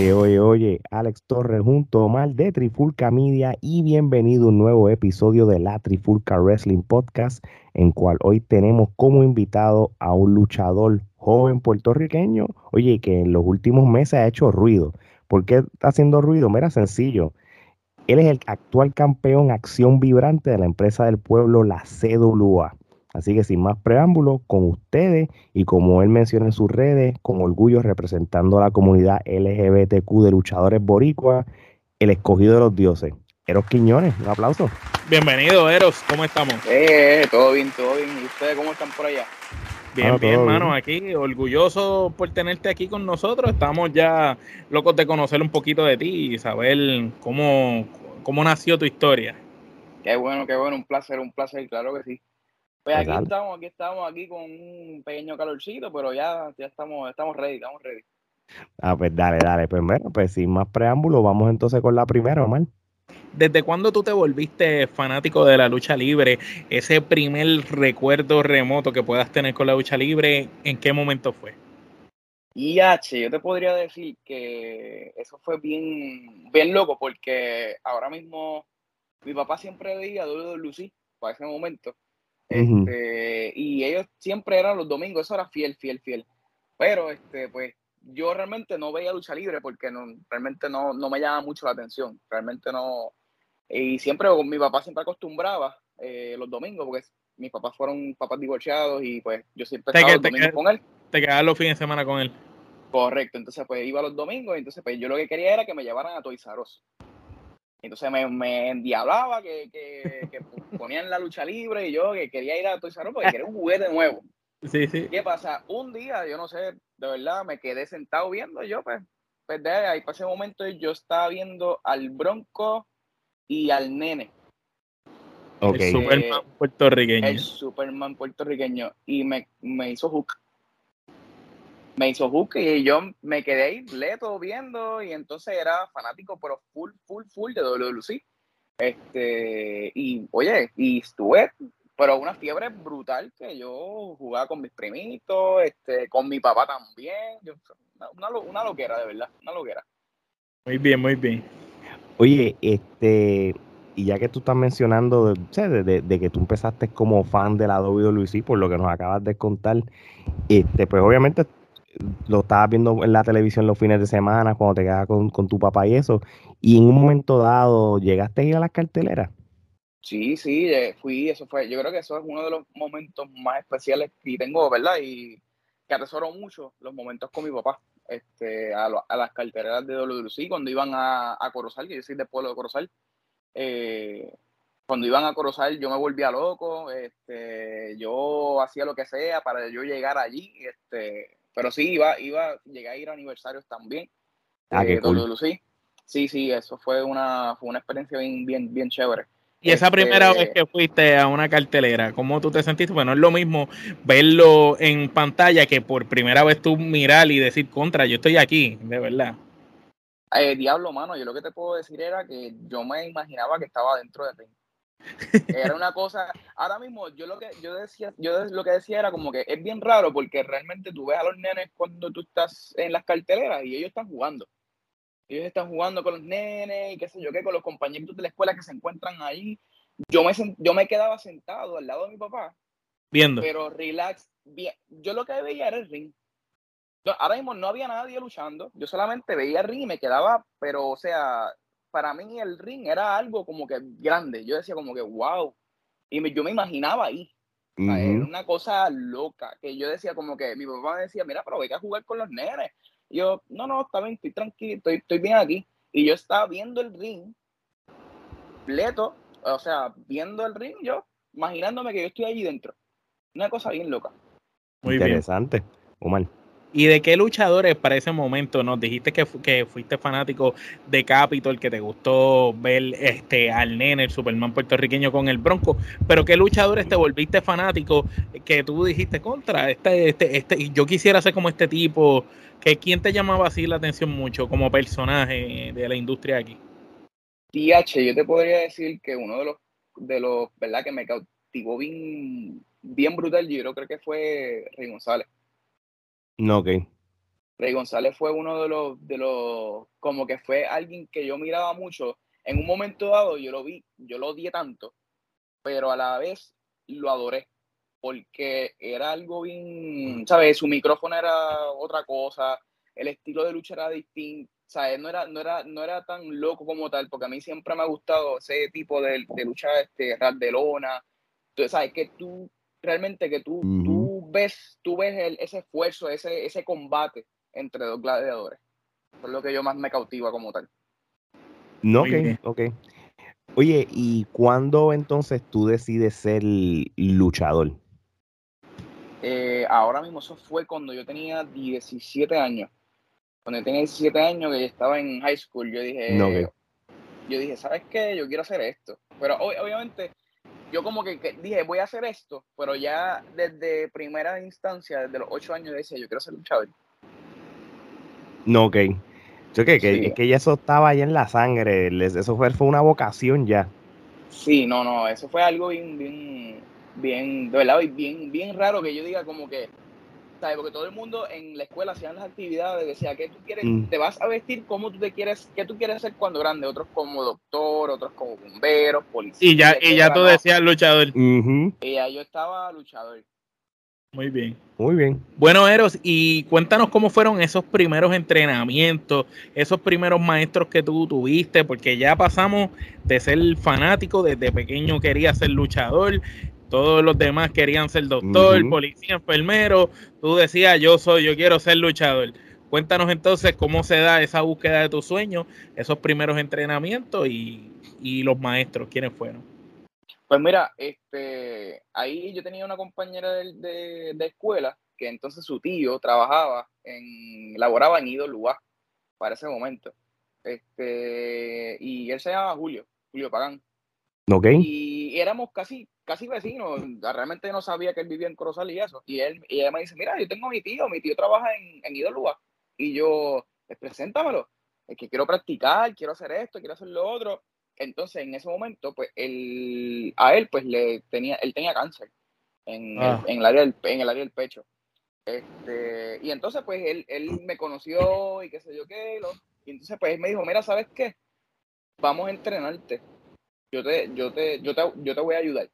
Oye, oye, oye, Alex Torres junto a Omar de Trifulca Media y bienvenido a un nuevo episodio de la Trifulca Wrestling Podcast, en cual hoy tenemos como invitado a un luchador joven puertorriqueño, oye, que en los últimos meses ha hecho ruido. ¿Por qué está haciendo ruido? Mira, sencillo. Él es el actual campeón acción vibrante de la empresa del pueblo, la CWA. Así que sin más preámbulos, con ustedes y como él menciona en sus redes, con orgullo representando a la comunidad LGBTQ de luchadores boricuas, el escogido de los dioses. Eros Quiñones, un aplauso. Bienvenido, Eros, ¿cómo estamos? Eh, todo bien, todo bien. ¿Y ustedes cómo están por allá? Bien, bien, hermano, aquí orgulloso por tenerte aquí con nosotros. Estamos ya locos de conocer un poquito de ti y saber cómo, cómo nació tu historia. Qué bueno, qué bueno, un placer, un placer, claro que sí. Pues aquí estamos, aquí estamos, aquí con un pequeño calorcito, pero ya, ya estamos, estamos ready, estamos ready. Ah, pues dale, dale. Pues bueno, pues sin más preámbulos, vamos entonces con la primera, Omar. ¿Desde cuándo tú te volviste fanático de la lucha libre? Ese primer recuerdo remoto que puedas tener con la lucha libre, ¿en qué momento fue? Y H, yo te podría decir que eso fue bien, bien loco porque ahora mismo mi papá siempre veía Lucy para ese momento este, y ellos siempre eran los domingos, eso era fiel, fiel, fiel. Pero este, pues yo realmente no veía lucha libre porque no, realmente no, no me llama mucho la atención. Realmente no. Y siempre mi papá siempre acostumbraba eh, los domingos, porque mis papás fueron papás divorciados y pues yo siempre estaba los domingos con él. Te quedabas los fines de semana con él. Correcto, entonces pues iba los domingos y entonces pues yo lo que quería era que me llevaran a Toys R entonces me, me endiablaba que, que, que, ponían la lucha libre y yo que quería ir a Toys R porque quería un juguete nuevo. Sí, sí. ¿Qué pasa? Un día, yo no sé, de verdad, me quedé sentado viendo yo, pues, pues de ahí para ese momento yo estaba viendo al Bronco y al Nene. Okay. El Superman puertorriqueño. El Superman puertorriqueño. Y me, me hizo hook me hizo hook y yo me quedé ahí leto viendo y entonces era fanático pero full, full, full de WWC. Este, y oye, y estuve, pero una fiebre brutal que yo jugaba con mis primitos, este, con mi papá también. una, una loquera, de verdad, una loquera. Muy bien, muy bien. Oye, este, y ya que tú estás mencionando de, de, de, que tú empezaste como fan de la WWC, por lo que nos acabas de contar, este, pues obviamente lo estabas viendo en la televisión los fines de semana, cuando te quedabas con, tu papá y eso, y en un momento dado, ¿llegaste a ir a las carteleras? Sí, sí, eh, fui, eso fue, yo creo que eso es uno de los momentos más especiales que tengo, ¿verdad? Y que atesoro mucho los momentos con mi papá, este, a, las carteleras de WC, cuando iban a, a Corozal, que yo soy del pueblo de Corozal, eh, cuando iban a Corozal yo me volvía loco, este, yo hacía lo que sea para yo llegar allí, este, pero sí, iba, iba, llegué a ir a aniversarios también. Ah, qué cool. Sí, sí, eso fue una, fue una experiencia bien, bien, bien chévere. Y esa primera este vez que fuiste a una cartelera, ¿cómo tú te sentiste? Bueno, es lo mismo verlo en pantalla que por primera vez tú mirar y decir contra, yo estoy aquí, de verdad. Eh, diablo, mano, yo lo que te puedo decir era que yo me imaginaba que estaba dentro de ti. Era una cosa, ahora mismo yo lo que yo decía, yo lo que decía era como que es bien raro porque realmente tú ves a los nenes cuando tú estás en las carteleras y ellos están jugando. Ellos están jugando con los nenes y qué sé yo qué, con los compañeros de la escuela que se encuentran ahí. Yo me, yo me quedaba sentado al lado de mi papá. Viendo. Pero relax, bien. Yo lo que veía era el ring. ahora mismo no había nadie luchando. Yo solamente veía el ring y me quedaba, pero o sea, para mí el ring era algo como que grande. Yo decía como que, wow. Y yo me imaginaba ahí. Era una cosa loca. Que yo decía como que mi papá me decía, mira, pero ve a jugar con los nenes. Y yo, no, no, está bien, estoy tranquilo, estoy, estoy bien aquí. Y yo estaba viendo el ring completo, o sea, viendo el ring, yo imaginándome que yo estoy allí dentro. Una cosa bien loca. Muy Interesante, Omar. ¿Y de qué luchadores para ese momento nos dijiste que, que, fuiste fanático de Capitol, que te gustó ver este al nene, el Superman puertorriqueño con el Bronco? Pero qué luchadores te volviste fanático que tú dijiste contra este, este, este, yo quisiera ser como este tipo, que quién te llamaba así la atención mucho como personaje de la industria aquí? TH, yo te podría decir que uno de los de los, ¿verdad? que me cautivó bien, bien brutal, yo creo que fue Rey González. No, ok. Rey González fue uno de los, de los, como que fue alguien que yo miraba mucho. En un momento dado yo lo vi, yo lo odié tanto, pero a la vez lo adoré, porque era algo bien, ¿sabes? Su micrófono era otra cosa, el estilo de lucha era distinto, ¿sabes? No era, no era, no era tan loco como tal, porque a mí siempre me ha gustado ese tipo de, lucha este, rap de lona. Entonces, ¿sabes? Que tú, realmente que tú ves, tú ves ese esfuerzo, ese, ese combate entre dos gladiadores. Eso es lo que yo más me cautiva como tal. No, ok, ok. Oye, ¿y cuándo entonces tú decides ser luchador? Eh, ahora mismo eso fue cuando yo tenía 17 años. Cuando yo tenía 17 años, que yo estaba en high school, yo dije, yo dije, ¿sabes qué? Yo quiero hacer esto. Pero obviamente yo como que, dije, voy a hacer esto, pero ya desde primera instancia, desde los 8 años, decía, yo quiero ser luchador. No, ok. Yo que, que, es que ya eso estaba ya en la sangre, eso fue, fue una vocación ya. Sí, no, no, eso fue algo bien, bien, bien, de verdad, bien, bien raro que yo diga como que, ¿sabes? Porque todo el mundo en la escuela hacían las actividades, decía, ¿qué tú quieres? Mm. Te vas a vestir como tú te quieres, ¿qué tú quieres ser cuando grande? Otros como doctor, otros como bombero, policía. Y ya, y ya tú decías luchador. Y ya yo estaba luchador. Muy bien. Muy bien. Bueno, Eros, y cuéntanos cómo fueron esos primeros entrenamientos, esos primeros maestros que tú tuviste, porque ya pasamos de ser fanático, desde pequeño quería ser luchador, todos los demás querían ser doctor, policía, enfermero, tú decías, yo soy, yo quiero ser luchador. Cuéntanos entonces cómo se da esa búsqueda de tus sueños, esos primeros entrenamientos y, y los maestros, quiénes fueron. Pues mira, este, ahí yo tenía una compañera de, de, escuela que entonces su tío trabajaba en, laboraba en Ido Lugar para ese momento. Este, y él se llamaba Julio, Julio Pagán. Ok. Y éramos casi, casi vecinos. Realmente no sabía que él vivía en Corozal y eso. Y él, y ella me dice, mira, yo tengo a mi tío, mi tío trabaja en, en Ido Lugar. Y yo, pues, preséntamelo. Es que quiero practicar, quiero hacer esto, quiero hacer lo otro. Entonces, en ese momento, pues, él, a él, pues, le tenía, él tenía cáncer en, el, ah. en, el, área del, en el área del pecho. Este, y entonces, pues, él, él me conoció y qué sé yo qué, y entonces, pues, él me dijo, mira, ¿sabes qué? Vamos a entrenarte. Yo te, yo te, yo te, yo te voy a ayudar.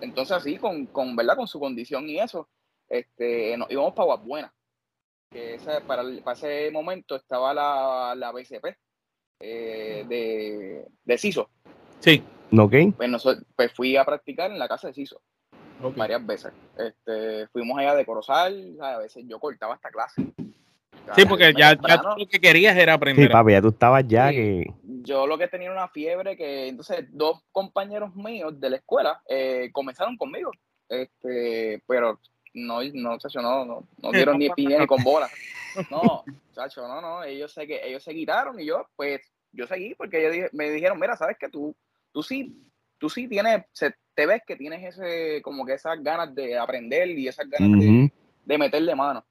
Entonces, así, con, con, ¿verdad? Con su condición y eso, este, nos íbamos para Guapuena. Que para, para, ese momento estaba la, la BCP, eh, de, de CISO. Sí. Ok. Pues, pues fui a practicar en la casa de CISO. Varias veces. Este, fuimos allá de Corozal, a veces yo cortaba esta clase. Sí, porque ya, lo que querías era aprender. Sí, papi, ya tú estabas ya que... Yo lo que tenía una fiebre que entonces dos compañeros míos de la escuela eh, comenzaron conmigo. Este, pero no, no, no, no, no dieron ni pie ni con bola. No, chacho, no, no, ellos se, ellos se quitaron y yo, pues, yo seguí porque ellos me dijeron, mira, sabes que tú, tú sí, tú sí tienes, se, te ves que tienes ese, como que esas ganas de aprender y esas ganas de, de meterle mano.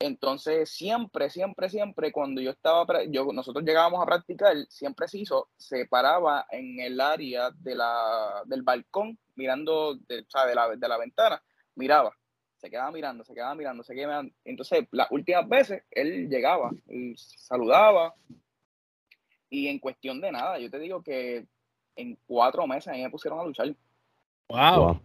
Entonces, siempre, siempre, siempre, cuando yo estaba, yo, nosotros llegábamos a practicar, siempre se hizo, se paraba en el área de la, del balcón, mirando, de, o sea, de, la, de la ventana, miraba se quedaba mirando, se quedaba mirando, se quedaba mirando. Entonces, las últimas veces, él llegaba, él saludaba, y en cuestión de nada, yo te digo que en cuatro meses a mí me pusieron a luchar. Wow.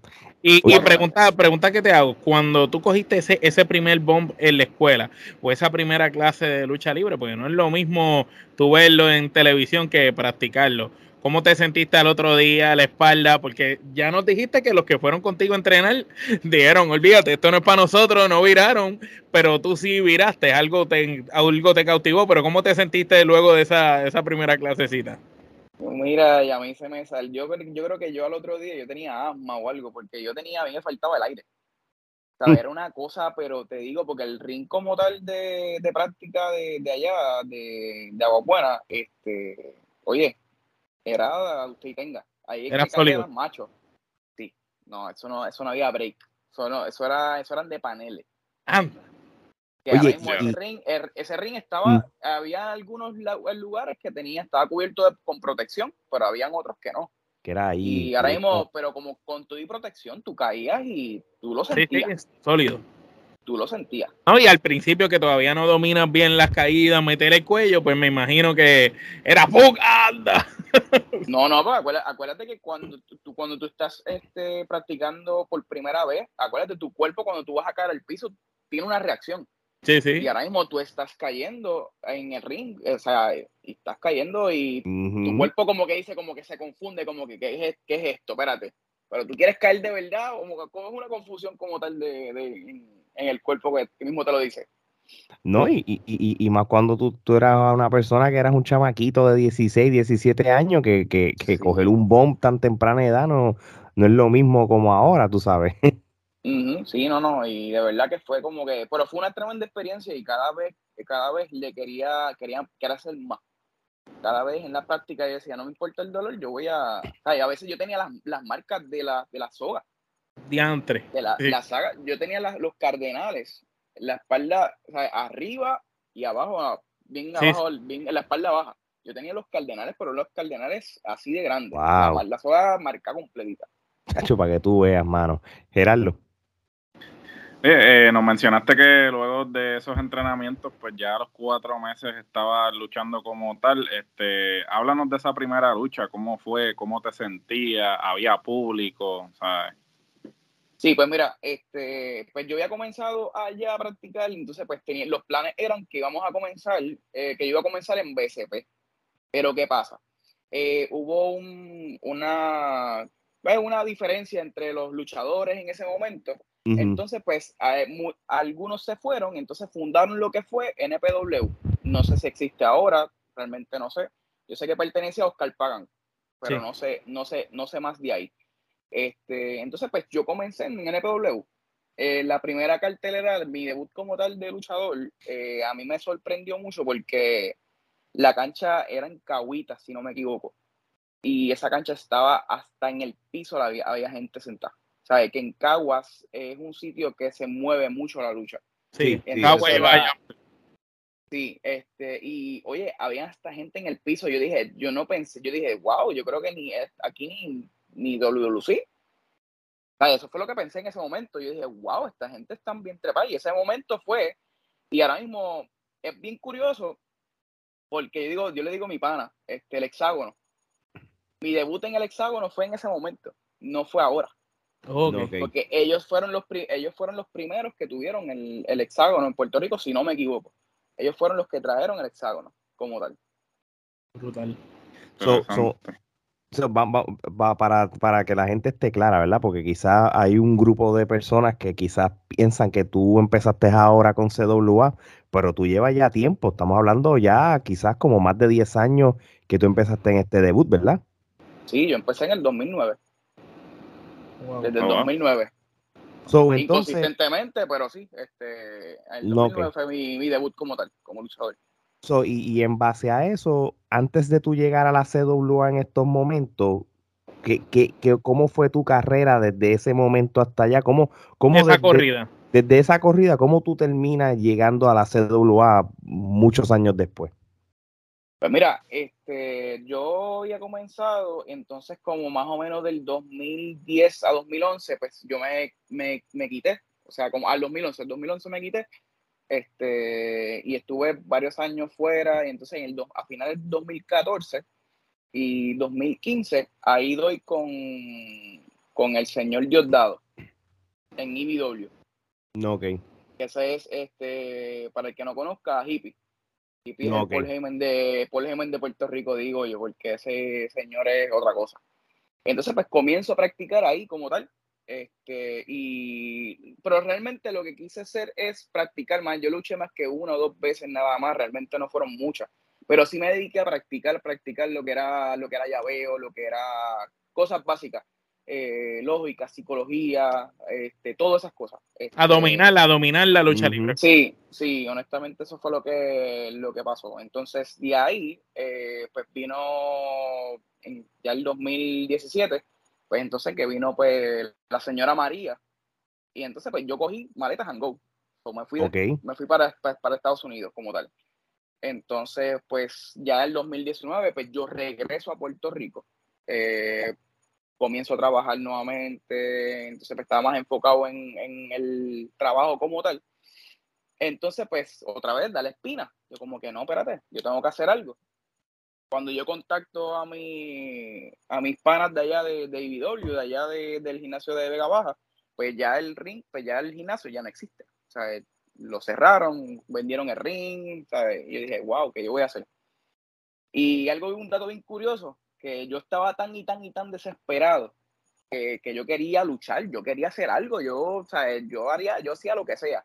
Y, y, pregunta, pregunta que te hago, cuando tú cogiste ese, ese primer bomb en la escuela o esa primera clase de lucha libre, porque no es lo mismo tú verlo en televisión que practicarlo. ¿Cómo te sentiste al otro día, la espalda? Porque ya nos dijiste que los que fueron contigo a entrenar dijeron, olvídate, esto no es para nosotros, no viraron, pero tú sí viraste, algo te, algo te cautivó, pero ¿cómo te sentiste luego de esa, esa primera clasecita? Mira, ya a mí se me salió, yo, yo creo que yo al otro día yo tenía asma o algo, porque yo tenía, a mí me faltaba el aire. O sea, mm. era una cosa, pero te digo, porque el ring como tal de, de práctica de, de allá, de, de Agua Buena, este, oye, era usted y tenga. Ahí era sólido. macho. Sí, no, eso no, eso no había break. Eso, no, eso, era, eso eran de paneles. Ah. Oye, ese, ring, er, ese ring estaba, mm. había algunos lugares que tenía, estaba cubierto con protección, pero habían otros que no. Que era ahí. Y ahora mismo, pero como con tu y protección, tú caías y tú lo sentías. Sí, sólido. tú lo sentías. No, y al principio que todavía no dominas bien las caídas, meter el cuello, pues me imagino que era ¡Pum! anda. No, no, pues acuérdate, que cuando tú, cuando tú estás este, practicando por primera vez, acuérdate, tu cuerpo cuando tú vas a caer al piso tiene una reacción. Sí, sí. Y ahora mismo tú estás cayendo en el ring, o sea, y estás cayendo y tu cuerpo como que dice, como que se confunde, como que, ¿qué es, qué es esto? Espérate. Pero tú quieres caer de verdad, o como, es una confusión como tal de, en, el cuerpo que, mismo te lo dice. No, y, y, y, más cuando tú, tú, eras una persona que eras un chamaquito de 16, 17 años, que, que, que coger un bomb tan temprana edad no, no es lo mismo como ahora, tú sabes. sí, no, no, y de verdad que fue como que, pero fue una tremenda experiencia y cada vez, cada vez le quería, quería, quería hacer más. Cada vez en la práctica yo decía, no me importa el dolor, yo voy a, a veces yo tenía las, las marcas de la, de la soga. Diantre. De la, la saga, yo tenía los cardenales, la espalda, o sea, arriba y abajo, bien abajo, bien en la espalda baja. Yo tenía los cardenales, pero los cardenales así de grandes. La, la soga marca completita. Cacho, para que tú veas, mano. Gerardo. Eh, nos mencionaste que luego de esos entrenamientos, pues ya a los cuatro meses estaba luchando como tal. Este, háblanos de esa primera lucha, cómo fue, cómo te sentías, había público, ¿sabes? Sí, pues mira, este, pues yo había comenzado allá a practicar, entonces pues tenía, los planes eran que íbamos a comenzar, eh, que yo iba a comenzar en BCP. Pero ¿qué pasa? Eh, hubo un, una, pues, una diferencia entre los luchadores en ese momento entonces, pues, algunos se fueron, entonces fundaron lo que fue NPW. No sé si existe ahora, realmente no sé. Yo sé que pertenece a Oscar Pagan, pero no sé, no sé, no sé más de ahí. Este, entonces, pues yo comencé en NPW. Eh, la primera cartelera, mi debut como tal de luchador, eh, a mí me sorprendió mucho porque la cancha era en Cahuita, si no me equivoco. Y esa cancha estaba hasta en el piso, había gente sentada. ¿sabes? Que en Caguas es un sitio que se mueve mucho la lucha. Sí, en Caguas y vaya. Sí, este, y oye, había hasta gente en el piso. Yo dije, yo no pensé, yo dije, wow, yo creo que ni aquí ni, ni WLC. eso fue lo que pensé en ese momento. Yo dije, wow, esta gente está bien trepada. Y ese momento fue, y ahora mismo es bien curioso, porque yo digo, yo le digo a mi pana, este, el hexágono. Mi debut en el hexágono fue en ese momento, no fue ahora. Porque ellos fueron los ellos fueron los primeros que tuvieron el, el, hexágono en Puerto Rico, si no me equivoco. Ellos fueron los que trajeron el hexágono como tal. Brutal. para, para que la gente esté clara, ¿verdad? Porque quizás hay un grupo de personas que quizás piensan que tú empezaste ahora con CWA, pero tú llevas ya tiempo. Estamos hablando ya quizás como más de 10 años que tú empezaste en este debut, ¿verdad? Sí, yo empecé en el 2009 desde el 2009. Inconsistentemente, pero sí, este, el 2009 fue mi, debut como tal, como luchador. y, en base a eso, antes de tú llegar a la CWA en estos momentos, ¿qué, qué, cómo fue tu carrera desde ese momento hasta allá? ¿Cómo, cómo esa corrida? Desde esa corrida, ¿cómo tú terminas llegando a la CWA muchos años después? Pues mira, este, yo había comenzado, entonces como más o menos del 2010 a 2011, pues yo me, me, me quité, o sea, como al 2011, el 2011 me quité, este, y estuve varios años fuera, y entonces en el, a finales del 2014 y 2015, ahí doy con, con el señor Diosdado en IBW. No, ok. Ese es, este, para el que no conozca, Hippie. Y Paul Heyman de Paul Heyman de Puerto Rico, digo yo, porque ese señor es otra cosa. Entonces, pues comienzo a practicar ahí como tal. Este, y, pero realmente lo que quise hacer es practicar más. Yo luché más que una o dos veces nada más, realmente no fueron muchas. Pero sí me dediqué a practicar, practicar lo que era, lo que era llaveo, lo que era cosas básicas eh, lógica, psicología, este, todas esas cosas. Este, a dominar, a dominar la lucha libre. Sí, sí, honestamente eso fue lo que, lo que pasó. Entonces, de ahí, eh, pues vino en, ya el 2017, pues entonces que vino pues la señora María, y entonces pues yo cogí maletas and go. me fui, me fui para, para, Estados Unidos como tal. Entonces, pues ya el 2019, pues yo regreso a Puerto Rico. Eh, comienzo a trabajar nuevamente, entonces pues, estaba más enfocado en, el trabajo como tal. Entonces, pues, otra vez, dale espina. Yo como que no, espérate, yo tengo que hacer algo. Cuando yo contacto a mi, a mis panas de allá de, de IBW, de allá del gimnasio de Vega Baja, pues ya el ring, pues ya el gimnasio ya no existe. O sea, lo cerraron, vendieron el ring, ¿sabes? Y yo dije, wow, ¿qué yo voy a hacer? Y algo, un dato bien curioso, que yo estaba tan y tan y tan desesperado que, que yo quería luchar, yo quería hacer algo, yo, o sea, yo haría, yo hacía lo que sea.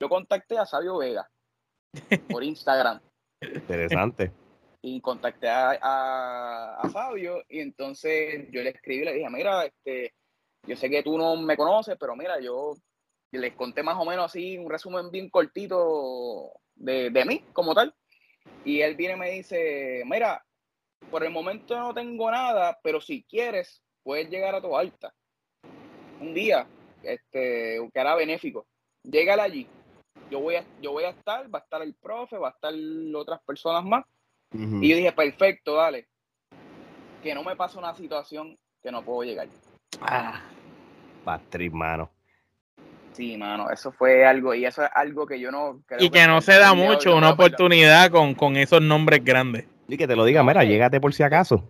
Yo contacté a Sabio Vega por Instagram. Interesante. Y contacté a, a, a, Fabio y entonces yo le escribí, le dije, mira, este, yo sé que tú no me conoces, pero mira, yo les conté más o menos así un resumen bien cortito de, de mí como tal. Y él viene y me dice, mira, por el momento no tengo nada, pero si quieres, puedes llegar a tu alta. Un día, este, que era benéfico. Llegale allí. Yo voy, a, yo voy a estar, va a estar el profe, va a estar otras personas más. Y yo dije, perfecto, dale. Que no me pase una situación que no puedo llegar. Ah, Patrick, mano. Sí, mano, eso fue algo, y eso es algo que yo no creo Y que, no se da mucho una oportunidad con, con, esos nombres grandes. Y que te lo diga, mira, llégate por si acaso.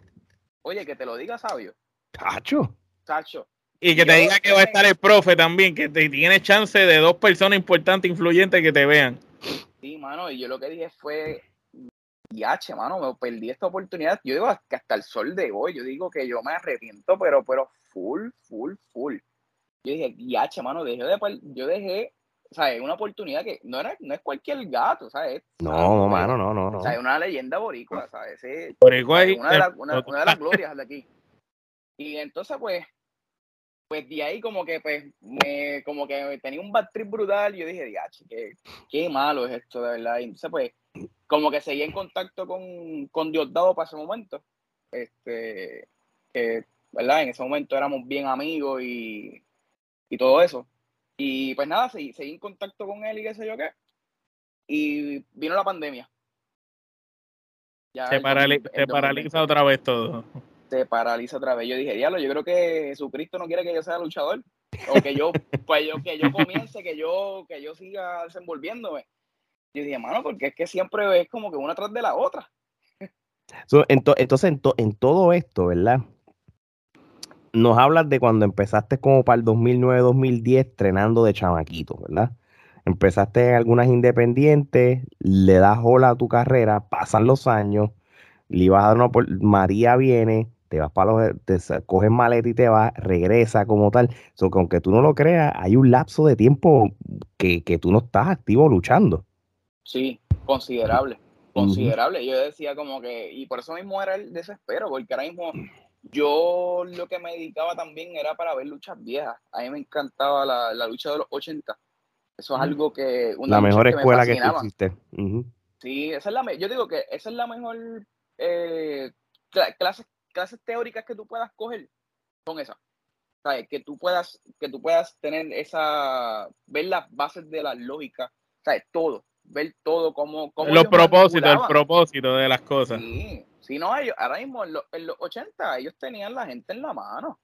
Oye, que te lo diga sabio. Tacho. Tacho. Y que te diga que va a estar el profe también, que te tiene chance de dos personas importantes, influyentes que te vean. Sí, mano, y yo lo que dije fue, yache, mano, me perdí esta oportunidad. Yo digo que hasta el sol de hoy, yo digo que yo me arrepiento, pero, pero full, full, full. Yo dije, yache, mano, dejé de, yo dejé, o sea, una oportunidad que no, era, no es cualquier gato, ¿sabes? No, no, mano, no, no, no. O sea, es una leyenda boricua, ¿sabes? Boricua una, de una, una de las glorias de aquí. Y entonces, pues, pues de ahí como que pues me como que tenía un bad trip brutal y yo dije, diache, qué, qué malo es esto, de verdad. Y entonces pues como que seguí en contacto con, con Diosdado para ese momento. Este, que, ¿verdad? En ese momento éramos bien amigos y, y todo eso. Y pues nada, seguí, seguí en contacto con él y qué sé yo qué. Y vino la pandemia. Ya se, paraliza otra vez todo se paraliza otra vez. Yo dije, diablo, yo creo que Jesucristo no quiere que yo sea luchador. O que yo, pues yo, que yo comience, que yo, que yo siga desenvolviéndome. Yo dije, mano, porque es que siempre es como que una tras de la otra. entonces, en, todo esto, ¿verdad? Nos hablas de cuando empezaste como para el 2009-2010 entrenando de chamaquito, ¿verdad? Empezaste en algunas independientes, le das hola a tu carrera, pasan los años, le ibas a dar una María viene, te vas para los, te coges maleta y te vas, regresa como tal. So, que aunque tú no lo creas, hay un lapso de tiempo que, tú no estás activo luchando. Sí, considerable, considerable. Yo decía como que, y por eso mismo era el desespero, porque ahora mismo yo lo que me dedicaba también era para ver luchas viejas. A mí me encantaba la, lucha de los 80. Eso es algo que... Una la mejor escuela que, existe. Sí, esa es la, yo digo que esa es la mejor eh, clases clases teóricas que tú puedas coger son esas. ¿Sabes? Que tú puedas, que tú puedas tener esa, ver las bases de la lógica, ¿sabes? Todo, ver todo como... los propósitos, el propósito de las cosas. Sí, sí, no, ellos, ahora mismo en, en, los 80 ellos tenían la gente en la mano.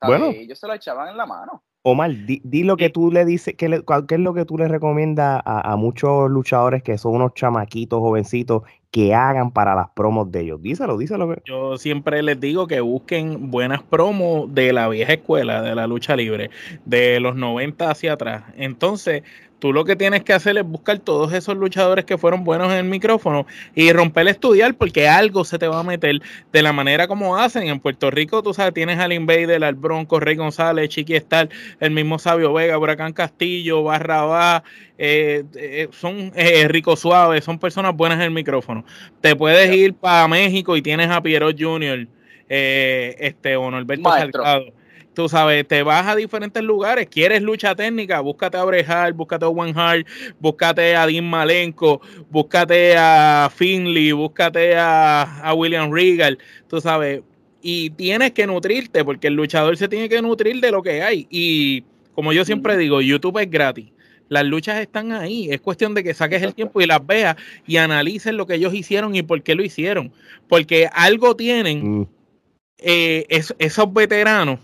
Bueno. Ellos se lo echaban en la mano. Omar, di, di lo que tú le dices, ¿qué, es lo que tú le recomiendas a, a, muchos luchadores que son unos chamaquitos, jovencitos, que hagan para las promos de ellos? Díselo, díselo. Yo siempre les digo que busquen buenas promos de la vieja escuela, de la lucha libre, de los 90 hacia atrás. Entonces, Tú lo que tienes que hacer es buscar todos esos luchadores que fueron buenos en el micrófono y romper el estudiar porque algo se te va a meter de la manera como hacen. En Puerto Rico, tú sabes, tienes al Invader, al Bronco, Rey González, Chiqui Star, el mismo Sabio Vega, Huracán Castillo, Barrabá, eh, eh, son eh, Rico Suave, son personas buenas en el micrófono. Te puedes ir para México y tienes a Piero Jr., este, o Norberto Salgado tú sabes, te vas a diferentes lugares, quieres lucha técnica, búscate a Brejal, búscate a One Hart, búscate a Dean Malenko, búscate a Finley, búscate a, William Regal, tú sabes, y tienes que nutrirte, porque el luchador se tiene que nutrir de lo que hay. Y como yo siempre digo, YouTube es gratis. Las luchas están ahí. Es cuestión de que saques el tiempo y las veas y analices lo que ellos hicieron y por qué lo hicieron. Porque algo tienen mm. eh, esos veteranos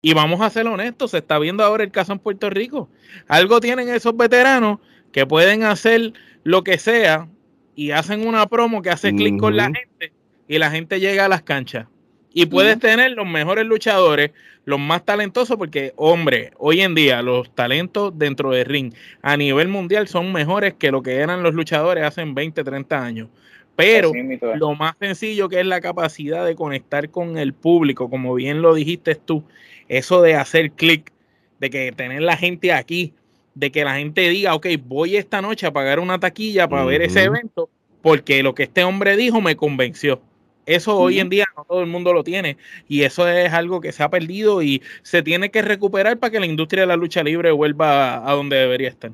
y vamos a ser honestos, se está viendo ahora el caso en Puerto Rico. Algo tienen esos veteranos que pueden hacer lo que sea y hacen una promo que hace clic con la gente y la gente llega a las canchas. Y puedes tener los mejores luchadores, los más talentosos, porque, hombre, hoy en día los talentos dentro del ring a nivel mundial son mejores que lo que eran los luchadores hace 20, 30 años. Pero lo más sencillo que es la capacidad de conectar con el público, como bien lo dijiste tú, eso de hacer clic, de que tener la gente aquí, de que la gente diga, ok, voy esta noche a pagar una taquilla para ver ese evento, porque lo que este hombre dijo me convenció. Eso hoy en día no todo el mundo lo tiene y eso es algo que se ha perdido y se tiene que recuperar para que la industria de la lucha libre vuelva a donde debería estar.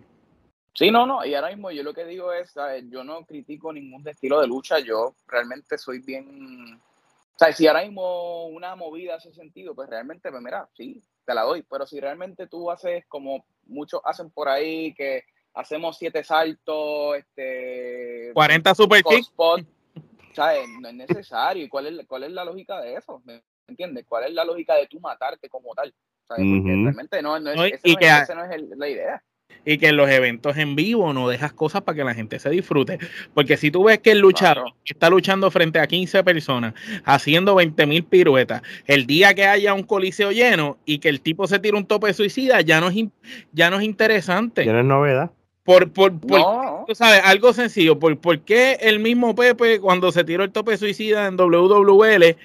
Sí, no, no, y ahora mismo yo lo que digo es, yo no critico ningún estilo de lucha, yo realmente soy bien, o sea, si ahora mismo una movida hace sentido, pues realmente, pues mira, sí, te la doy, pero si realmente tú haces como muchos hacen por ahí, que hacemos siete saltos, este... 40 super kicks. ¿sabes? No es necesario. ¿Y cuál es, cuál es la lógica de eso? ¿Me entiendes? ¿Cuál es la lógica de tú matarte como tal? ¿Sabes? Porque realmente no, no es, y que, esa no es la idea. Y que en los eventos en vivo no dejas cosas para que la gente se disfrute. Porque si tú ves que el luchador está luchando frente a 15 personas, haciendo 20 mil piruetas, el día que haya un coliseo lleno y que el tipo se tire un tope de suicida, ya no es, ya no es interesante. Ya no es novedad. Por, por, por tú sabes, algo sencillo. ¿Por, ¿Por qué el mismo Pepe, cuando se tiró el tope suicida en WWL,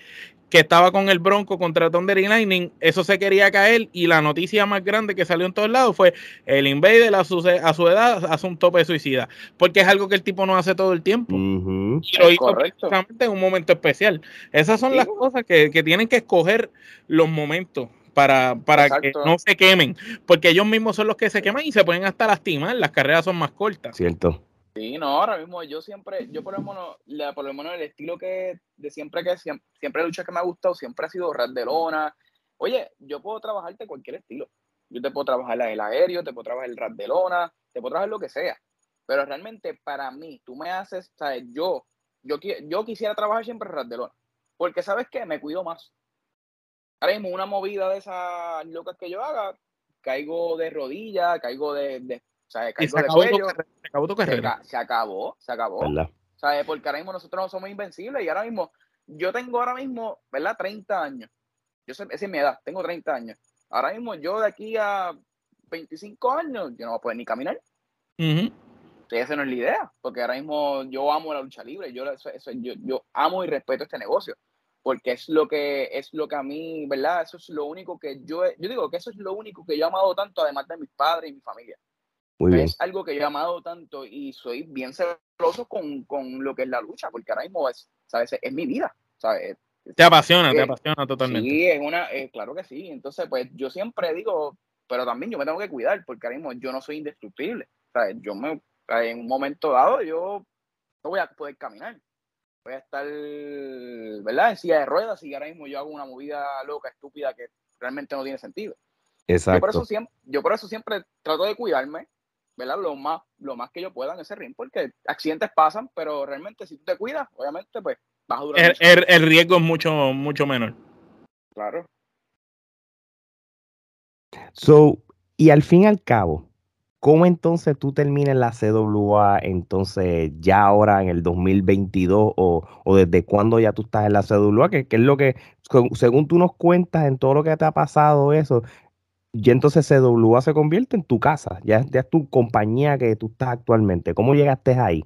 que estaba con el Bronco contra Thunder y Lightning, eso se quería caer y la noticia más grande que salió en todos lados fue el Invader a su, a su edad hace un tope suicida, porque es algo que el tipo no hace todo el tiempo. Y lo hizo precisamente en un momento especial. Esas son las cosas que, que tienen que escoger los momentos para, para que no se quemen, porque ellos mismos son los que se queman y se pueden hasta lastimar, las carreras son más cortas. Cierto. Sí, no, ahora mismo yo siempre, yo por lo menos, por lo menos el estilo que de siempre que siempre, siempre lucha que me ha gustado, siempre ha sido ras de lona. Oye, yo puedo trabajarte cualquier estilo. Yo te puedo trabajar el aéreo, te puedo trabajar el ras de lona, te puedo trabajar lo que sea. Pero realmente para mí, tú me haces, sabes, yo, yo, yo quisiera trabajar siempre ras de lona. Porque sabes qué, me cuido más ahora mismo una movida de esas locas que yo haga, caigo de rodilla, caigo de, de o sea, caigo se, de acabó cuello, se acabó tu carrera. Se, acabó, se acabó. ¿Sabes? Porque ahora mismo nosotros no somos invencibles y ahora mismo, yo tengo ahora mismo, ¿verdad? 30 años. Yo sé, esa es mi edad, tengo 30 años. Ahora mismo yo de aquí a 25 años, yo no voy a poder ni caminar. Uh esa no es la idea, porque ahora mismo yo amo la lucha libre, yo, yo, yo amo y respeto este negocio porque es lo que es lo que a mí, ¿verdad? Eso es lo único que yo, yo digo que eso es lo único que yo he amado tanto, además de mis padres y mi familia. Muy bien. Es algo que yo he amado tanto y soy bien celoso con, con lo que es la lucha, porque ahora mismo es, ¿sabes? Es mi vida, ¿sabes? Te apasiona, te apasiona totalmente. Sí, es una, claro que sí. Entonces, pues yo siempre digo, pero también yo me tengo que cuidar, porque ahora mismo yo no soy indestructible. ¿sabes? Yo me, en un momento dado, yo no voy a poder caminar voy a estar, ¿verdad? En silla de ruedas y ahora mismo yo hago una movida loca, estúpida, que realmente no tiene sentido. Exacto. Yo por eso siempre, yo por eso siempre trato de cuidarme, ¿verdad? Lo más, lo más que yo pueda en ese ring, porque accidentes pasan, pero realmente si tú te cuidas, obviamente, pues vas a durar. El, el, riesgo es mucho, mucho menor. Claro. So, y al fin y al cabo, ¿Cómo entonces tú terminas la CWA entonces ya ahora en el 2022 o, o desde cuándo ya tú estás en la CWA? ¿Qué, es lo que, según tú nos cuentas en todo lo que te ha pasado eso, ya entonces CWA se convierte en tu casa, ya, ya es tu compañía que tú estás actualmente. ¿Cómo llegaste ahí?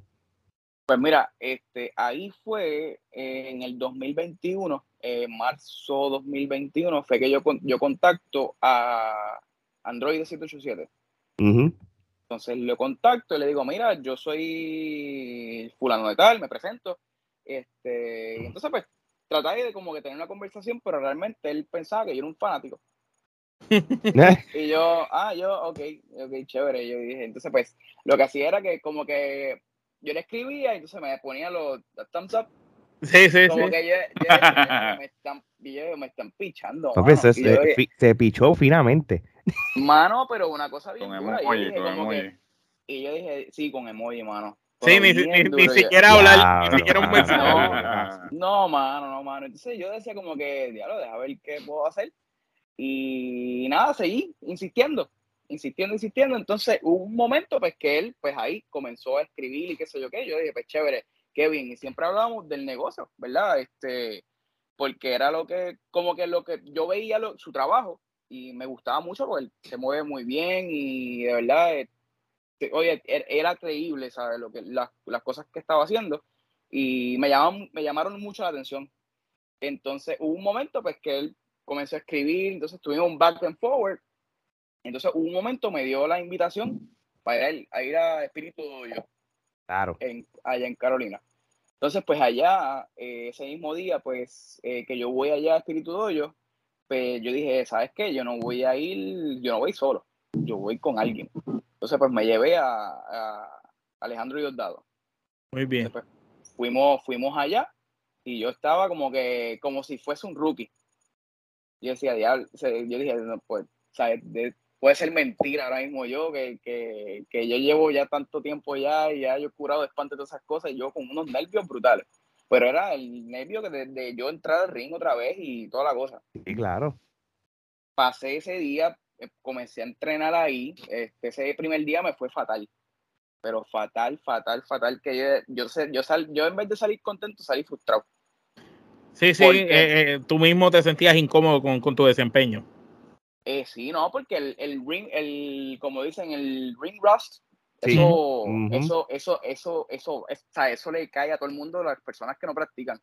Pues mira, este, ahí fue en el 2021, en marzo 2021, fue que yo, yo contacto a Android 787 entonces le contacto y le digo, mira, yo soy fulano de tal, me presento. Este, y entonces pues traté de como que tener una conversación, pero realmente él pensaba que yo era un fanático. y yo, ah, yo, ok, ok, chévere. Yo dije, entonces pues lo que hacía era que como que yo le escribía y entonces me ponía los, thumbs up. Sí, sí, como que yo, me, están, me están pichando. se, se, pichó finamente. Mano, pero una cosa bien dura. y yo dije, sí, con emoji, mano. sí, ni, ni, siquiera hablar, ni siquiera un mensaje. No, mano, no, mano. Entonces yo decía como que, diablo, deja ver qué puedo hacer. Y nada, seguí insistiendo. insistiendo, insistiendo. Entonces hubo un momento pues que él pues ahí comenzó a escribir y qué sé yo qué. Yo dije, pues chévere, qué bien. Y siempre hablábamos del negocio, ¿verdad? Este, porque era lo que, como que lo que yo veía su trabajo y me gustaba mucho porque él se mueve muy bien y de verdad, este, oye, er, era creíble, ¿sabes? Lo que, las, las cosas que estaba haciendo y me llamaron, me llamaron mucho la atención. Entonces hubo un momento pues que él comenzó a escribir, entonces tuvimos un back and forward. Entonces hubo un momento me dio la invitación para ir a, ir a Espíritu Doyo. Claro. En, allá en Carolina. Entonces, pues allá, eh, ese mismo día, pues eh, que yo voy allá a Espíritu Doyo, pues yo dije, ¿sabes qué? Yo no voy a ir, yo no voy solo, yo voy con alguien. Entonces, pues me llevé a, a Alejandro Diosdado. Muy bien. pues, fuimos, fuimos allá y yo estaba como que, como si fuese un rookie. Yo decía, diablo, yo dije, no, pues, ¿sabes? puede ser mentira ahora mismo yo, que, que, que, yo llevo ya tanto tiempo ya y ya yo he curado de espanto todas esas cosas y yo con unos nervios brutales. Pero era el nervio que de, yo entrar al ring otra vez y toda la cosa. Sí, claro. Pasé ese día, eh, comencé a entrenar ahí. Este, ese primer día me fue fatal pero fatal, fatal, fatal, que yo, yo, sé, yo, sal, yo en vez de salir contento, salí frustrado. Sí, sí, eh, eh, tú mismo te sentías incómodo con, con tu desempeño. Eh, sí, no, porque el, el ring, el, como dicen, el ring rust, eso, eso, eso, eso, eso, eso, eso le cae a todo el mundo, las personas que no practican.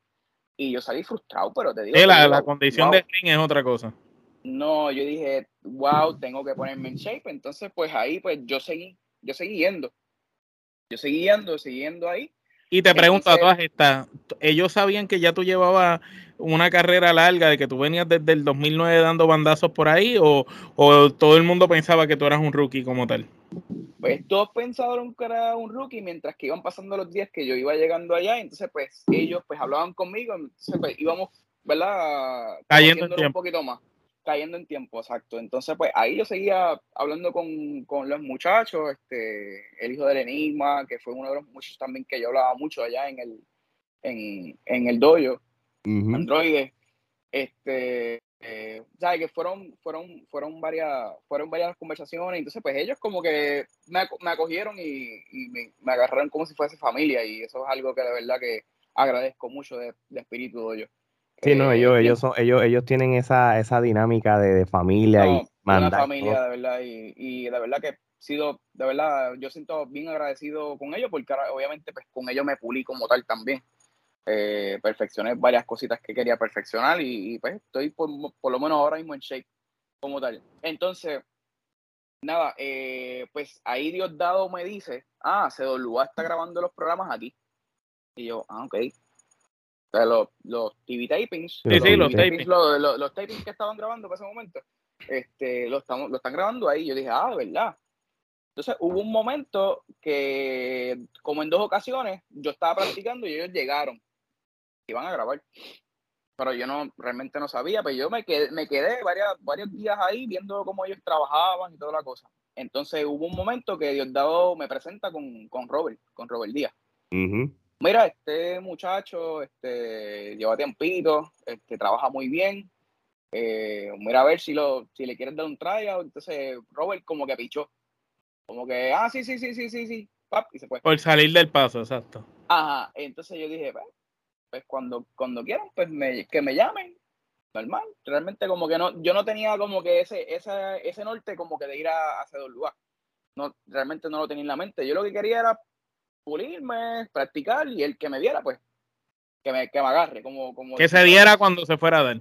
Y yo salí frustrado, pero te digo. la, la, condición de ring es otra cosa. No, yo dije, wow, tengo que ponerme en shape. Entonces, pues ahí, pues yo seguí, yo seguí yendo yo siguiendo, siguiendo ahí. Y te pregunto a todas estas, ¿ellos sabían que ya tú llevabas una carrera larga, de que tú venías desde el 2009 dando bandazos por ahí, o, todo el mundo pensaba que tú eras un rookie como tal? Pues todos pensaron que era un rookie, mientras que iban pasando los días que yo iba llegando allá, entonces pues ellos pues hablaban conmigo, entonces pues íbamos, ¿verdad? Cayendo un poquito más cayendo en tiempo, exacto. Entonces, pues ahí yo seguía hablando con, con, los muchachos, este, el hijo del Enigma, que fue uno de los muchos también que yo hablaba mucho allá en el, en, en el dojo, Android. Este, eh, que fueron, fueron, fueron varias, fueron varias conversaciones, entonces pues ellos como que me, me acogieron y, y me, me, agarraron como si fuese familia, y eso es algo que de verdad que agradezco mucho de, de espíritu dojo. Sí, no, ellos, eh, ellos son, ellos, ellos tienen esa, esa dinámica de, familia y mandar. Una familia, de verdad, y, y, de verdad que he sido, de verdad, yo siento bien agradecido con ellos, porque obviamente pues con ellos me pulí como tal también. Eh, perfeccioné varias cositas que quería perfeccionar y, pues estoy por, por, lo menos ahora mismo en shape como tal. Entonces, nada, eh, pues ahí Dios dado me dice, ah, CWA está grabando los programas aquí. Y yo, ah, ok los, los TV tapings, sí, sí, los, tapings, los, los, tapings que estaban grabando para ese momento, este, lo, estamos, lo están grabando ahí. Yo dije, ah, verdad. Entonces hubo un momento que, como en dos ocasiones, yo estaba practicando y ellos llegaron. Iban a grabar. Pero yo no, realmente no sabía, pero yo me quedé, me quedé varias, varios días ahí viendo cómo ellos trabajaban y toda la cosa. Entonces hubo un momento que Diosdado me presenta con, con Robert, con Robert Díaz mira, este muchacho este, lleva tiempito, este, trabaja muy bien, eh, mira a ver si, lo, si le quieres dar un tryout. Entonces Robert como que pichó, como que, ah, sí, sí, sí, sí, sí, sí, pap, y se fue. Por salir del paso, exacto. Ajá, entonces yo dije, pues, pues cuando, cuando quieran, pues me, que me llamen, normal. Realmente como que no, yo no tenía como que ese, ese, ese norte como que de ir a, a lugar. No, realmente no lo tenía en la mente. Yo lo que quería era pulirme, practicar y el que me diera, pues, que me, que me agarre. Como, como que se diera cuando se fuera a dar.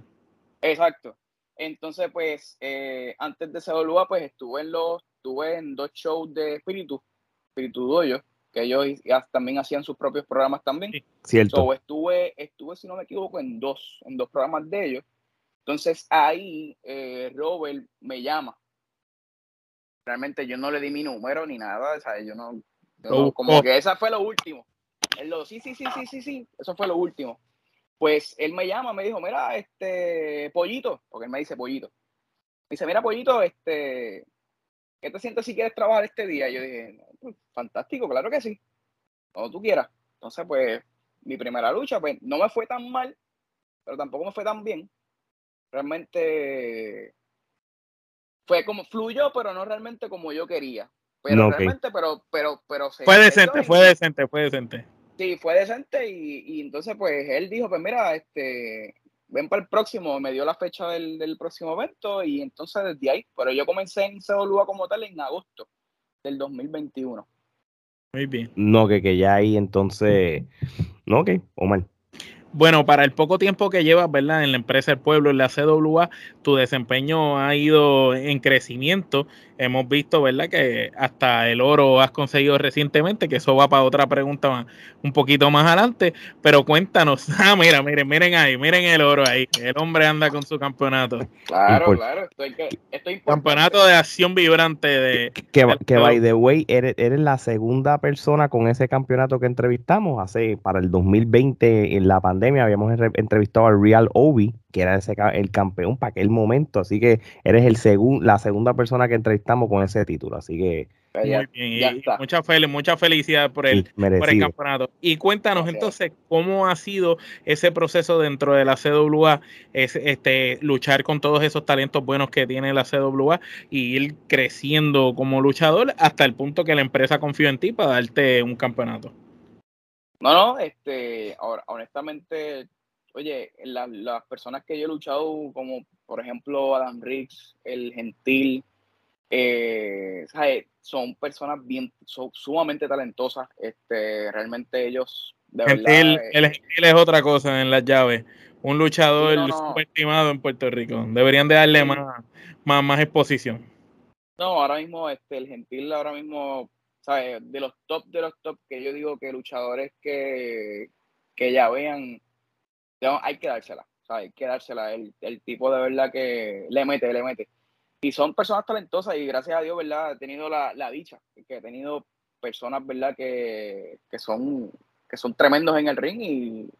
Exacto. Entonces, pues, eh, antes de ese lugar, pues estuve en los, estuve en dos shows de Espíritu, Espíritu Doyo, que ellos también hacían sus propios programas también. cierto. estuve, estuve, si no me equivoco, en dos, en dos programas de ellos. Entonces ahí eh, Robert me llama. Realmente yo no le di mi número ni nada, o sea, yo no, como que esa fue lo último. Él lo, sí, sí, sí, sí, sí, sí, eso fue lo último. Pues él me llama, me dijo, mira, este, pollito, porque él me dice pollito. Me dice, mira, pollito, este, ¿qué te sientes si quieres trabajar este día? Y yo dije, pues, fantástico, claro que sí, como tú quieras. Entonces, pues, mi primera lucha, pues, no me fue tan mal, pero tampoco me fue tan bien. Realmente fue como, fluyó, pero no realmente como yo quería. Pero realmente, pero, pero, pero Fue decente, fue decente, fue decente. Sí, fue decente y, y, entonces pues él dijo, pues mira, este, ven para el próximo, me dio la fecha del, del, próximo evento y entonces desde ahí, pero yo comencé en CWA como tal en agosto del 2021. Muy bien. No, que, que ya ahí entonces, no, ok, Omar. Bueno, para el poco tiempo que llevas, ¿verdad? En la empresa El Pueblo, en la CWA, tu desempeño ha ido en crecimiento. Hemos visto, ¿verdad? Que hasta el oro has conseguido recientemente, que eso va para otra pregunta un poquito más adelante. Pero cuéntanos, ah, mira, miren, miren ahí, miren el oro ahí. El hombre anda con su campeonato. Claro, claro, estoy, estoy Campeonato de acción vibrante de... Que, que by the way, eres, eres la segunda persona con ese campeonato que entrevistamos hace para el 2020 en la pandemia habíamos entrevistado al Real Obi, que era ese, el campeón para aquel momento, así que eres el segun, la segunda persona que entrevistamos con ese título, así que... Muy bien, y mucha, mucha felicidad por el, por el campeonato. Y cuéntanos entonces cómo ha sido ese proceso dentro de la CWA, es, este, luchar con todos esos talentos buenos que tiene la CWA y ir creciendo como luchador hasta el punto que la empresa confió en ti para darte un campeonato. No, no, este, ahora, honestamente, oye, las personas que yo he luchado, como por ejemplo Adam Riggs, el Gentil, eh, son personas bien, son sumamente talentosas. Este, realmente ellos, de verdad. Eh, el Gentil es otra cosa en las llaves. Un luchador subestimado en Puerto Rico. Deberían de darle más, más, más exposición. No, ahora mismo, este, el Gentil ahora mismo de los top de los top que yo digo que luchadores que, que ya vean, hay que dársela, Hay que dársela. El, el tipo de verdad que le mete, le mete. Y son personas talentosas y gracias a Dios, ¿verdad? He tenido la, la dicha, que he tenido personas, ¿verdad? Que, que, son, que son tremendos en el ring y,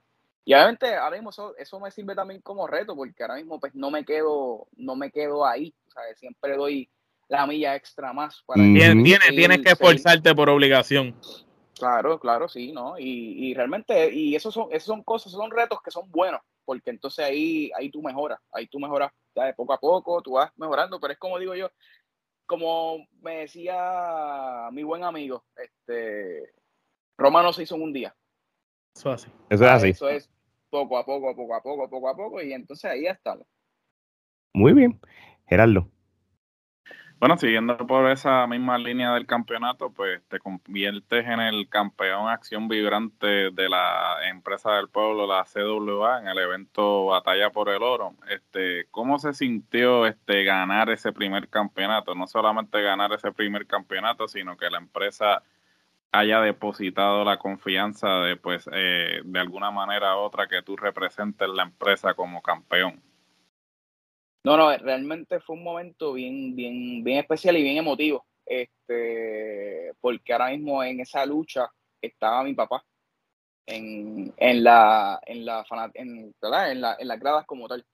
y obviamente ahora mismo eso, eso, me sirve también como reto porque ahora mismo pues no me quedo, no me quedo ahí, Siempre doy la milla extra más. Para tienes, que esforzarte por obligación. Claro, claro, sí, ¿no? Y, y realmente, y eso son, esos son cosas, son retos que son buenos, porque entonces ahí, ahí tú mejoras, ahí tú mejoras de poco a poco, tú vas mejorando, pero es como digo yo, como me decía mi buen amigo, este, Roma no se hizo en un día. Eso es así. Eso es así. Eso es poco a poco, poco a poco, poco a poco, y entonces ahí estamos. Muy bien, Gerardo. Bueno, siguiendo por esa misma línea del campeonato, pues te conviertes en el campeón acción vibrante de la empresa del pueblo, la CWA, en el evento Batalla por el Oro. Este, ¿cómo se sintió este ganar ese primer campeonato? No solamente ganar ese primer campeonato, sino que la empresa haya depositado la confianza de, pues, eh, de alguna manera u otra que tú representes la empresa como campeón. No, no, realmente fue un momento bien, bien, bien especial y bien emotivo. Este, porque ahora mismo en esa lucha estaba mi papá en, en la, en la, en, En, la, en las gradas como tal.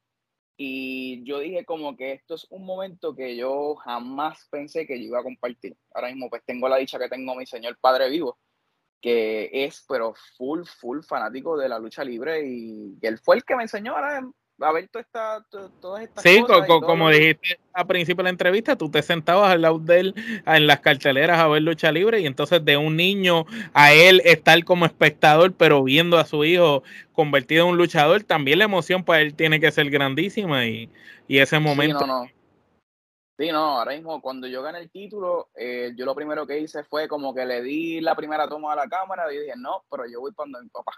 Y yo dije como que esto es un momento que yo jamás pensé que yo iba a compartir. Ahora mismo pues tengo la dicha que tengo mi señor padre vivo, que es pero full, full fanático de la lucha libre y, él fue el que me enseñó ahora a ver toda todas estas sí, como dijiste al principio de la entrevista, tú te sentabas al lado de él en las carteleras a ver lucha libre y entonces de un niño a él estar como espectador, pero viendo a su hijo convertido en un luchador, también la emoción para él tiene que ser grandísima y, ese momento... Sí, no, no. Sí, no, ahora mismo cuando yo gané el título, eh, yo lo primero que hice fue como que le di la primera toma a la cámara y dije, no, pero yo voy para mi papá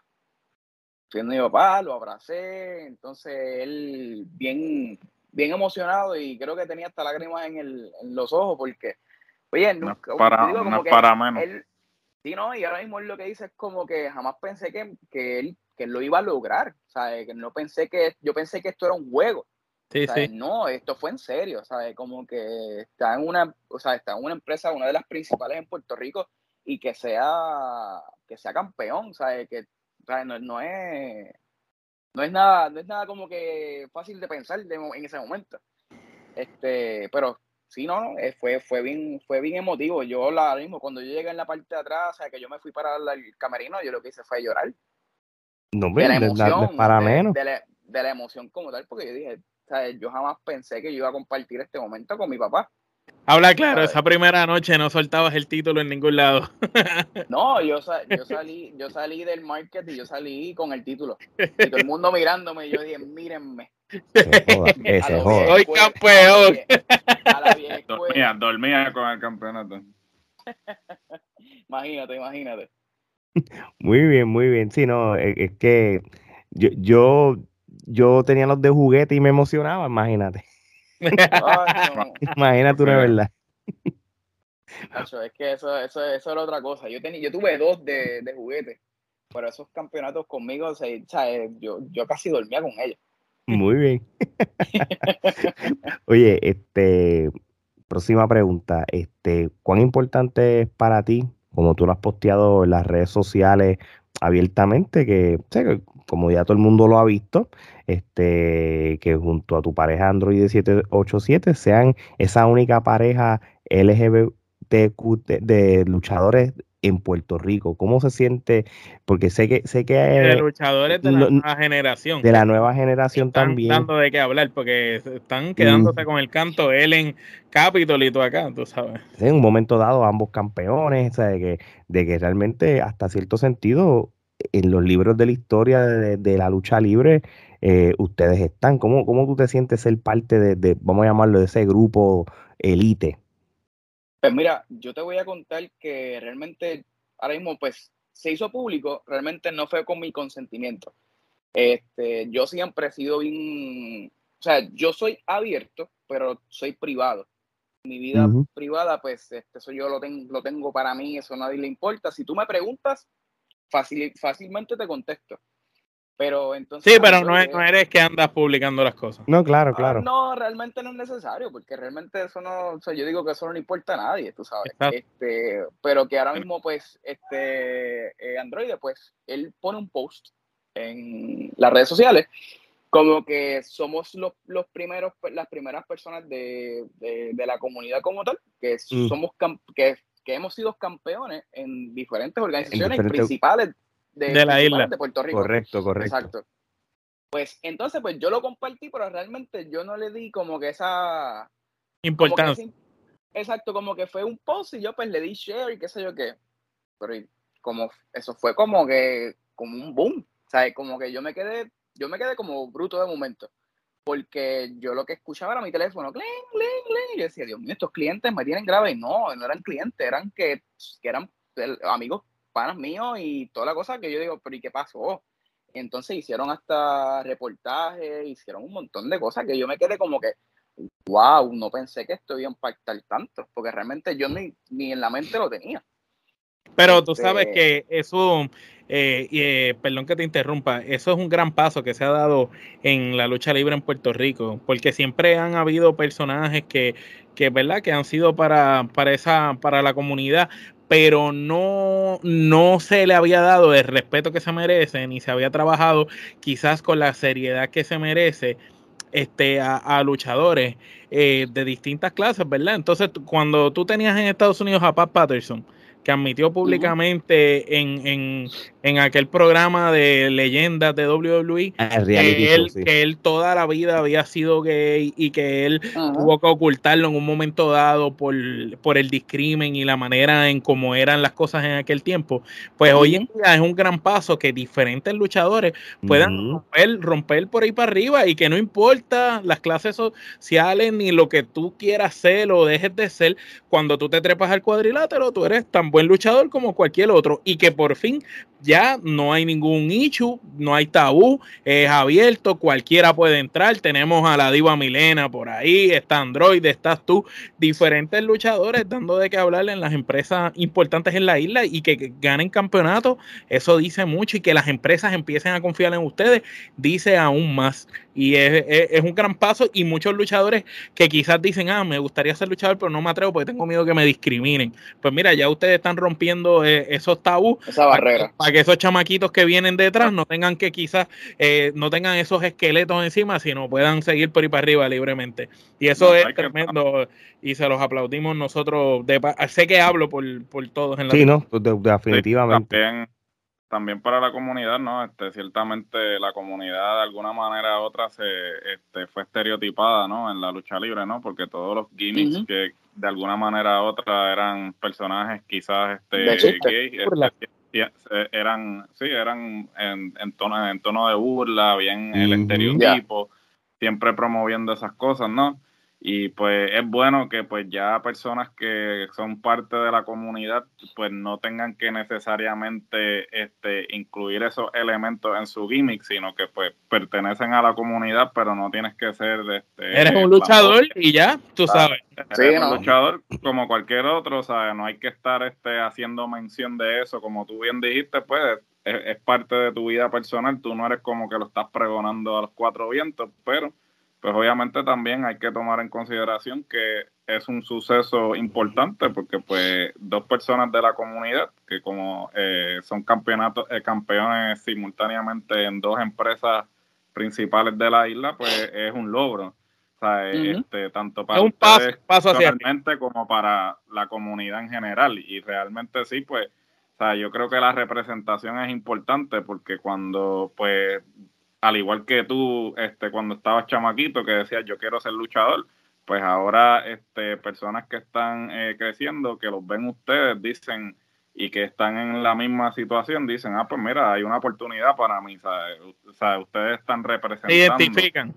fui mi papá, lo abracé, entonces él bien, bien emocionado y creo que tenía hasta lágrimas en, el, en los ojos porque, oye, nunca, para, para menos. sí, no, y ahora mismo él lo que dice es como que jamás pensé que, que, él, que lo iba a lograr, ¿sabes? Que no pensé que, yo pensé que esto era un juego. Sí, sí. No, esto fue en serio, ¿sabes? Como que está en una, o sea, está en una empresa, una de las principales en Puerto Rico y que sea, que sea campeón, ¿sabes? Que no, es, no es nada, no es nada como que fácil de pensar en ese momento. Este, pero sí, no, eh, fue, fue bien, fue bien emotivo. Yo la mismo, cuando yo llegué en la parte de atrás, o sea, que yo me fui para el camerino, yo lo que hice fue llorar. No, de la emoción, para menos. De, la, emoción como tal, porque yo dije, yo jamás pensé que yo iba a compartir este momento con mi papá. Habla claro, esa primera noche no soltabas el título en ningún lado. No, yo, yo, salí, yo salí del market y yo salí con el título. Y todo el mundo mirándome y yo dije, mírenme. Soy campeón. dormía, dormía con el campeonato. imagínate, imagínate. Muy bien, muy bien. Sí, no, es, que yo, yo, yo tenía los de juguete y me emocionaba, imagínate. Imagínate una verdad. es que eso, eso, eso era otra cosa. Yo, tenía, yo tuve dos de, de juguete, pero esos campeonatos conmigo, o sea, yo, yo casi dormía con ellos. Muy bien. Oye, este, próxima pregunta, este, ¿cuán importante es para ti, como tú lo has posteado en las redes sociales abiertamente, que, como ya todo el mundo lo ha visto, este, que junto a tu pareja Android 787 sean esa única pareja LGBTQ de luchadores en Puerto Rico? ¿Cómo se siente? Porque sé que sé que de luchadores de la nueva generación. De la nueva generación están también. dando de qué hablar porque están quedándose con el canto él en Capitol y tú acá, tú sabes. En un momento dado ambos campeones, o de que de que realmente hasta cierto sentido en los libros de la historia de, la lucha libre eh, ustedes están. ¿Cómo, ¿Cómo tú te sientes ser parte de, de, vamos a llamarlo, de ese grupo elite? Pues mira, yo te voy a contar que realmente ahora mismo pues se hizo público, realmente no fue con mi consentimiento. Este, yo siempre he sido bien, o sea, yo soy abierto, pero soy privado. Mi vida privada, pues, este, eso yo lo, tengo lo tengo para mí, eso a nadie le importa. Si tú me preguntas, fácil, fácilmente te contesto. Pero entonces. Sí, pero no, eres que andas publicando las cosas. No, claro, ah, claro. no, realmente no es necesario, porque realmente eso no. O sea, yo digo que eso no le importa a nadie, tú sabes. Este, pero que ahora mismo, pues, este eh, Android, pues, él pone un post en las redes sociales como que somos los, los primeros, las primeras personas de, de, la comunidad como tal, que mm. somos que, que hemos sido campeones en diferentes organizaciones principales de, la isla de Puerto Rico. Correcto, correcto. Exacto. Pues entonces, pues yo lo compartí, pero realmente yo no le di como que esa importancia. exacto, como que fue un post y yo pues le di share y qué sé yo qué. Pero como eso fue como que como un boom, o sea, como que yo me quedé, yo me quedé como bruto de momento. Porque yo lo que escuchaba era mi teléfono, cling, cling, cling, y yo decía, Dios mío, estos clientes me tienen grave. Y no, no eran clientes, eran que, que eran amigos panas míos y toda la cosa que yo digo, pero ¿y qué pasó? Entonces hicieron hasta reportajes, hicieron un montón de cosas que yo me quedé como que, wow, no pensé que esto iba a impactar tanto, porque realmente yo ni, ni en la mente lo tenía. Pero tú sabes este que eso, eh, eh, perdón que te interrumpa, eso es un gran paso que se ha dado en la lucha libre en Puerto Rico, porque siempre han habido personajes que, que ¿verdad? que han sido para, para, esa, para la comunidad, pero no, no se le había dado el respeto que se merece, ni se había trabajado quizás con la seriedad que se merece este, a, luchadores eh, de distintas clases, ¿verdad? Entonces, cuando tú tenías en Estados Unidos a Pat Patterson, que admitió públicamente en, en, en, aquel programa de leyendas de WWE ah, que, él, que él toda la vida había sido gay y que él tuvo que ocultarlo en un momento dado por, por el discrimen y la manera en cómo eran las cosas en aquel tiempo. Pues hoy en día es un gran paso que diferentes luchadores puedan romper, romper por ahí para arriba y que no importa las clases sociales ni lo que tú quieras ser o dejes de ser, cuando tú te trepas al cuadrilátero, tú eres tan buen luchador como cualquier otro y que por fin ya no hay ningún issue, no hay tabú, es abierto, cualquiera puede entrar. Tenemos a la diva Milena por ahí, está Android, estás tú, diferentes luchadores dando de qué hablar en las empresas importantes en la isla y que ganen campeonatos. Eso dice mucho y que las empresas empiecen a confiar en ustedes, dice aún más. Y es, un gran paso y muchos luchadores que quizás dicen, ah, me gustaría ser luchador, pero no me atrevo porque tengo miedo que me discriminen. Pues mira, ya ustedes están rompiendo eh, esos tabús. Esa barrera que esos chamaquitos que vienen detrás no tengan que quizás, eh, no tengan esos esqueletos encima, sino puedan seguir por ahí para arriba libremente. Y eso es tremendo y se los aplaudimos nosotros. sé que hablo por, por todos en la Sí, no, pues definitivamente. También para la comunidad, ¿no? Este, ciertamente la comunidad de alguna manera u otra se este, fue estereotipada, ¿no? En la lucha libre, ¿no? Porque todos los gimmicks que de alguna manera u otra eran personajes quizás este, gay, este, eran, sí, eran en, en, tono, en tono de burla, bien el estereotipo, siempre promoviendo esas cosas, ¿no? Y pues es bueno que pues ya personas que son parte de la comunidad pues no tengan que necesariamente este incluir esos elementos en su gimmick sino que pues pertenecen a la comunidad pero no tienes que ser este eres un luchador y ya tú sabes. Eres un luchador como cualquier otro sabes no hay que estar este haciendo mención de eso. Como tú bien dijiste pues es, es parte de tu vida personal tú no eres como que lo estás pregonando a los cuatro vientos pero pues obviamente también hay que tomar en consideración que es un suceso importante porque pues dos personas de la comunidad que como eh, son campeonatos eh, campeones simultáneamente en dos empresas principales de la isla pues es un logro. O sea, este, tanto para un paso, paso como para la comunidad en general. Y realmente sí pues o sea, yo creo que la representación es importante porque cuando pues al igual que tú, este, cuando estabas chamaquito, que decías yo quiero ser luchador, pues ahora este, personas que están eh, creciendo, que los ven ustedes, dicen, y que están en la misma situación, dicen, ah, pues mira, hay una oportunidad para mí, O sea, ustedes están representando. Se identifican.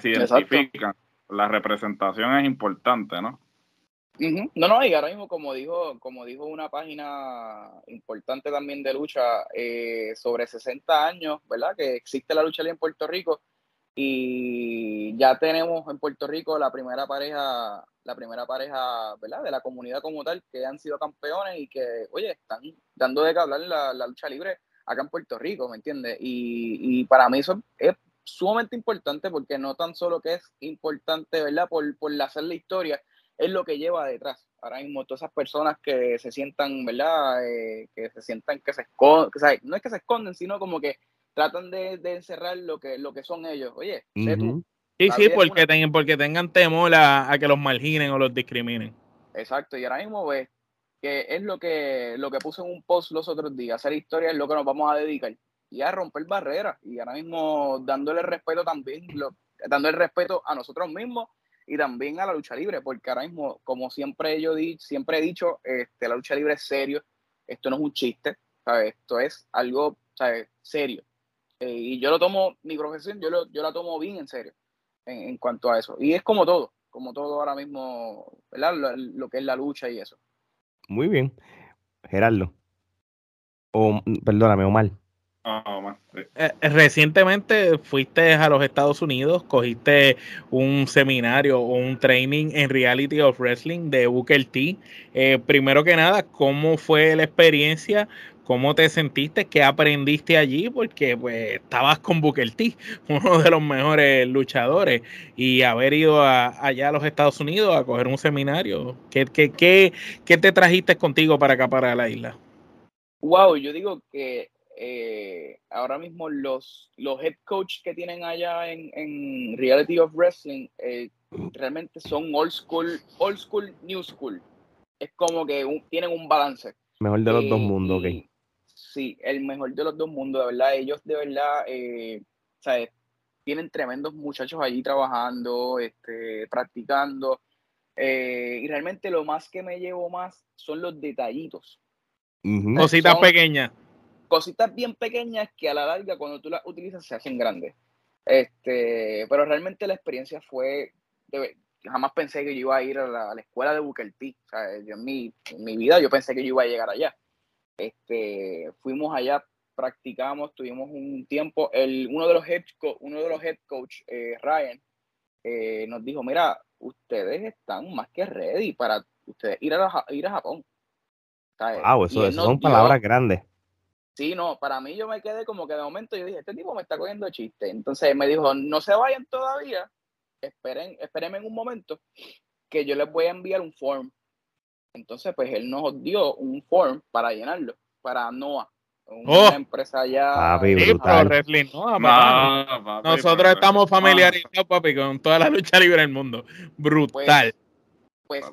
Se identifican. La representación es importante, ¿no? No, no, y ahora mismo, como dijo, como dijo una página importante también de lucha, eh, sobre 60 años, ¿verdad? Que existe la lucha libre en Puerto Rico y ya tenemos en Puerto Rico la primera pareja, la primera pareja, ¿verdad? De la comunidad como tal, que han sido campeones y que, oye, están dando de que hablar la, la lucha libre acá en Puerto Rico, ¿me entiendes? Y, y para mí eso es sumamente importante porque no tan solo que es importante, ¿verdad? Por, por hacer la historia, es lo que lleva detrás. Ahora mismo todas esas personas que se sientan, ¿verdad? Eh, que se sientan que se esconden, no es que se esconden, sino como que tratan de, encerrar lo que, lo que son ellos. Oye, sé tú. Sí, sí, porque, porque tengan temor a, que los marginen o los discriminen. Exacto, y ahora mismo ves que es lo que, lo que puse en un post los otros días, hacer historia es lo que nos vamos a dedicar y a romper barreras y ahora mismo dándole respeto también, lo, el respeto a nosotros mismos y también a la lucha libre, porque ahora mismo, como siempre yo di, siempre he dicho, este, la lucha libre es serio, esto no es un chiste, ¿sabes? esto es algo ¿sabes? serio. Eh, y yo lo tomo, mi profesión, yo, lo, yo la tomo bien en serio en, cuanto a eso. Y es como todo, como todo ahora mismo. Lo, que es la lucha y eso. Muy bien. Gerardo. O, perdóname, Omar. Eh, recientemente fuiste a los Estados Unidos, cogiste un seminario o un training en Reality of Wrestling de Booker T. Eh, primero que nada, ¿cómo fue la experiencia? ¿Cómo te sentiste? ¿Qué aprendiste allí? Porque pues estabas con Booker T, uno de los mejores luchadores, y haber ido allá a los Estados Unidos a coger un seminario. ¿Qué, qué, qué, qué te trajiste contigo para acá, para la isla? Wow, yo digo que eh, ahora mismo los, los head coach que tienen allá en, en Reality of Wrestling eh, realmente son old school, old school, new school. Es como que tienen un balance. Mejor de los dos eh, mundos, ok. Sí, el mejor de los dos mundos, de verdad. Ellos de verdad, ¿sabes? tienen tremendos muchachos allí trabajando, este, practicando. y realmente lo más que me llevo más son los detallitos. Cositas pequeñas cositas bien pequeñas que a la larga cuando tú las utilizas se hacen grandes. Este, pero realmente la experiencia fue, jamás pensé que yo iba a ir a la, escuela de Booker T. O sea, en, mi, mi vida yo pensé que yo iba a llegar allá. Este, fuimos allá, practicamos, tuvimos un tiempo. El, uno de los head, uno de los head coach, eh, Ryan, eh, nos dijo, mira, ustedes están más que ready para ustedes ir a, ir a Japón. wow, eso, son palabras grandes. Sí, no, para mí yo me quedé como que de momento yo dije, este tipo me está cogiendo chiste. Entonces me dijo, no se vayan todavía, esperen, espérenme en un momento que yo les voy a enviar un form. Entonces, pues él nos dio un form para llenarlo, para NOAA, una oh. empresa allá. Nosotros estamos familiarizados, papi, con toda la lucha libre del mundo. Brutal. Pues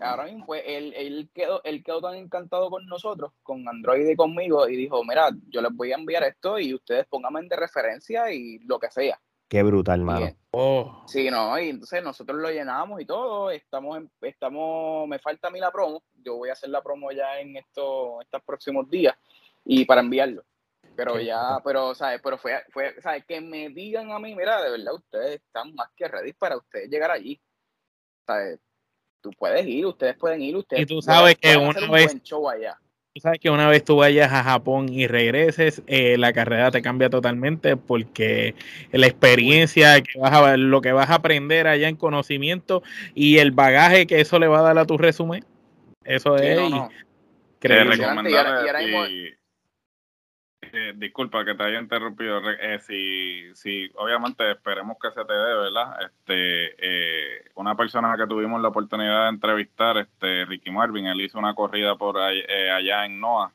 ahora mismo, pues, él, él, quedó, él quedó tan encantado con nosotros, con Android y conmigo, y dijo, mira, yo les voy a enviar esto y ustedes pónganme de referencia y lo que sea. Qué brutal, hermano. Oh. Sí, no, y entonces nosotros lo llenamos y todo, estamos, en, estamos, me falta a mí la promo, yo voy a hacer la promo ya en estos, estos próximos días y para enviarlo. Pero ya, pero, ¿sabes? Pero fue, fue, ¿sabes? Que me digan a mí, mira, de verdad, ustedes están más que ready para ustedes llegar allí. ¿Sabes? Tú puedes ir, ustedes pueden ir, ustedes Y tú sabes que pueden una un vez- buen show allá. Tú sabes que una vez tú vayas a Japón y regreses, eh, la carrera te cambia totalmente porque la experiencia, que vas a, lo que vas a aprender allá en conocimiento y el bagaje que eso le va a dar a tu resumen, eso Sí, es no, no. Te Y ahora- y ahora mismo- si- eh, disculpa que te haya interrumpido. eh, si, si obviamente esperemos que se te dé, ¿verdad? Este, eh, una persona que tuvimos la oportunidad de entrevistar, este, Ricky Marvin, él hizo una corrida por eh, allá en Noah.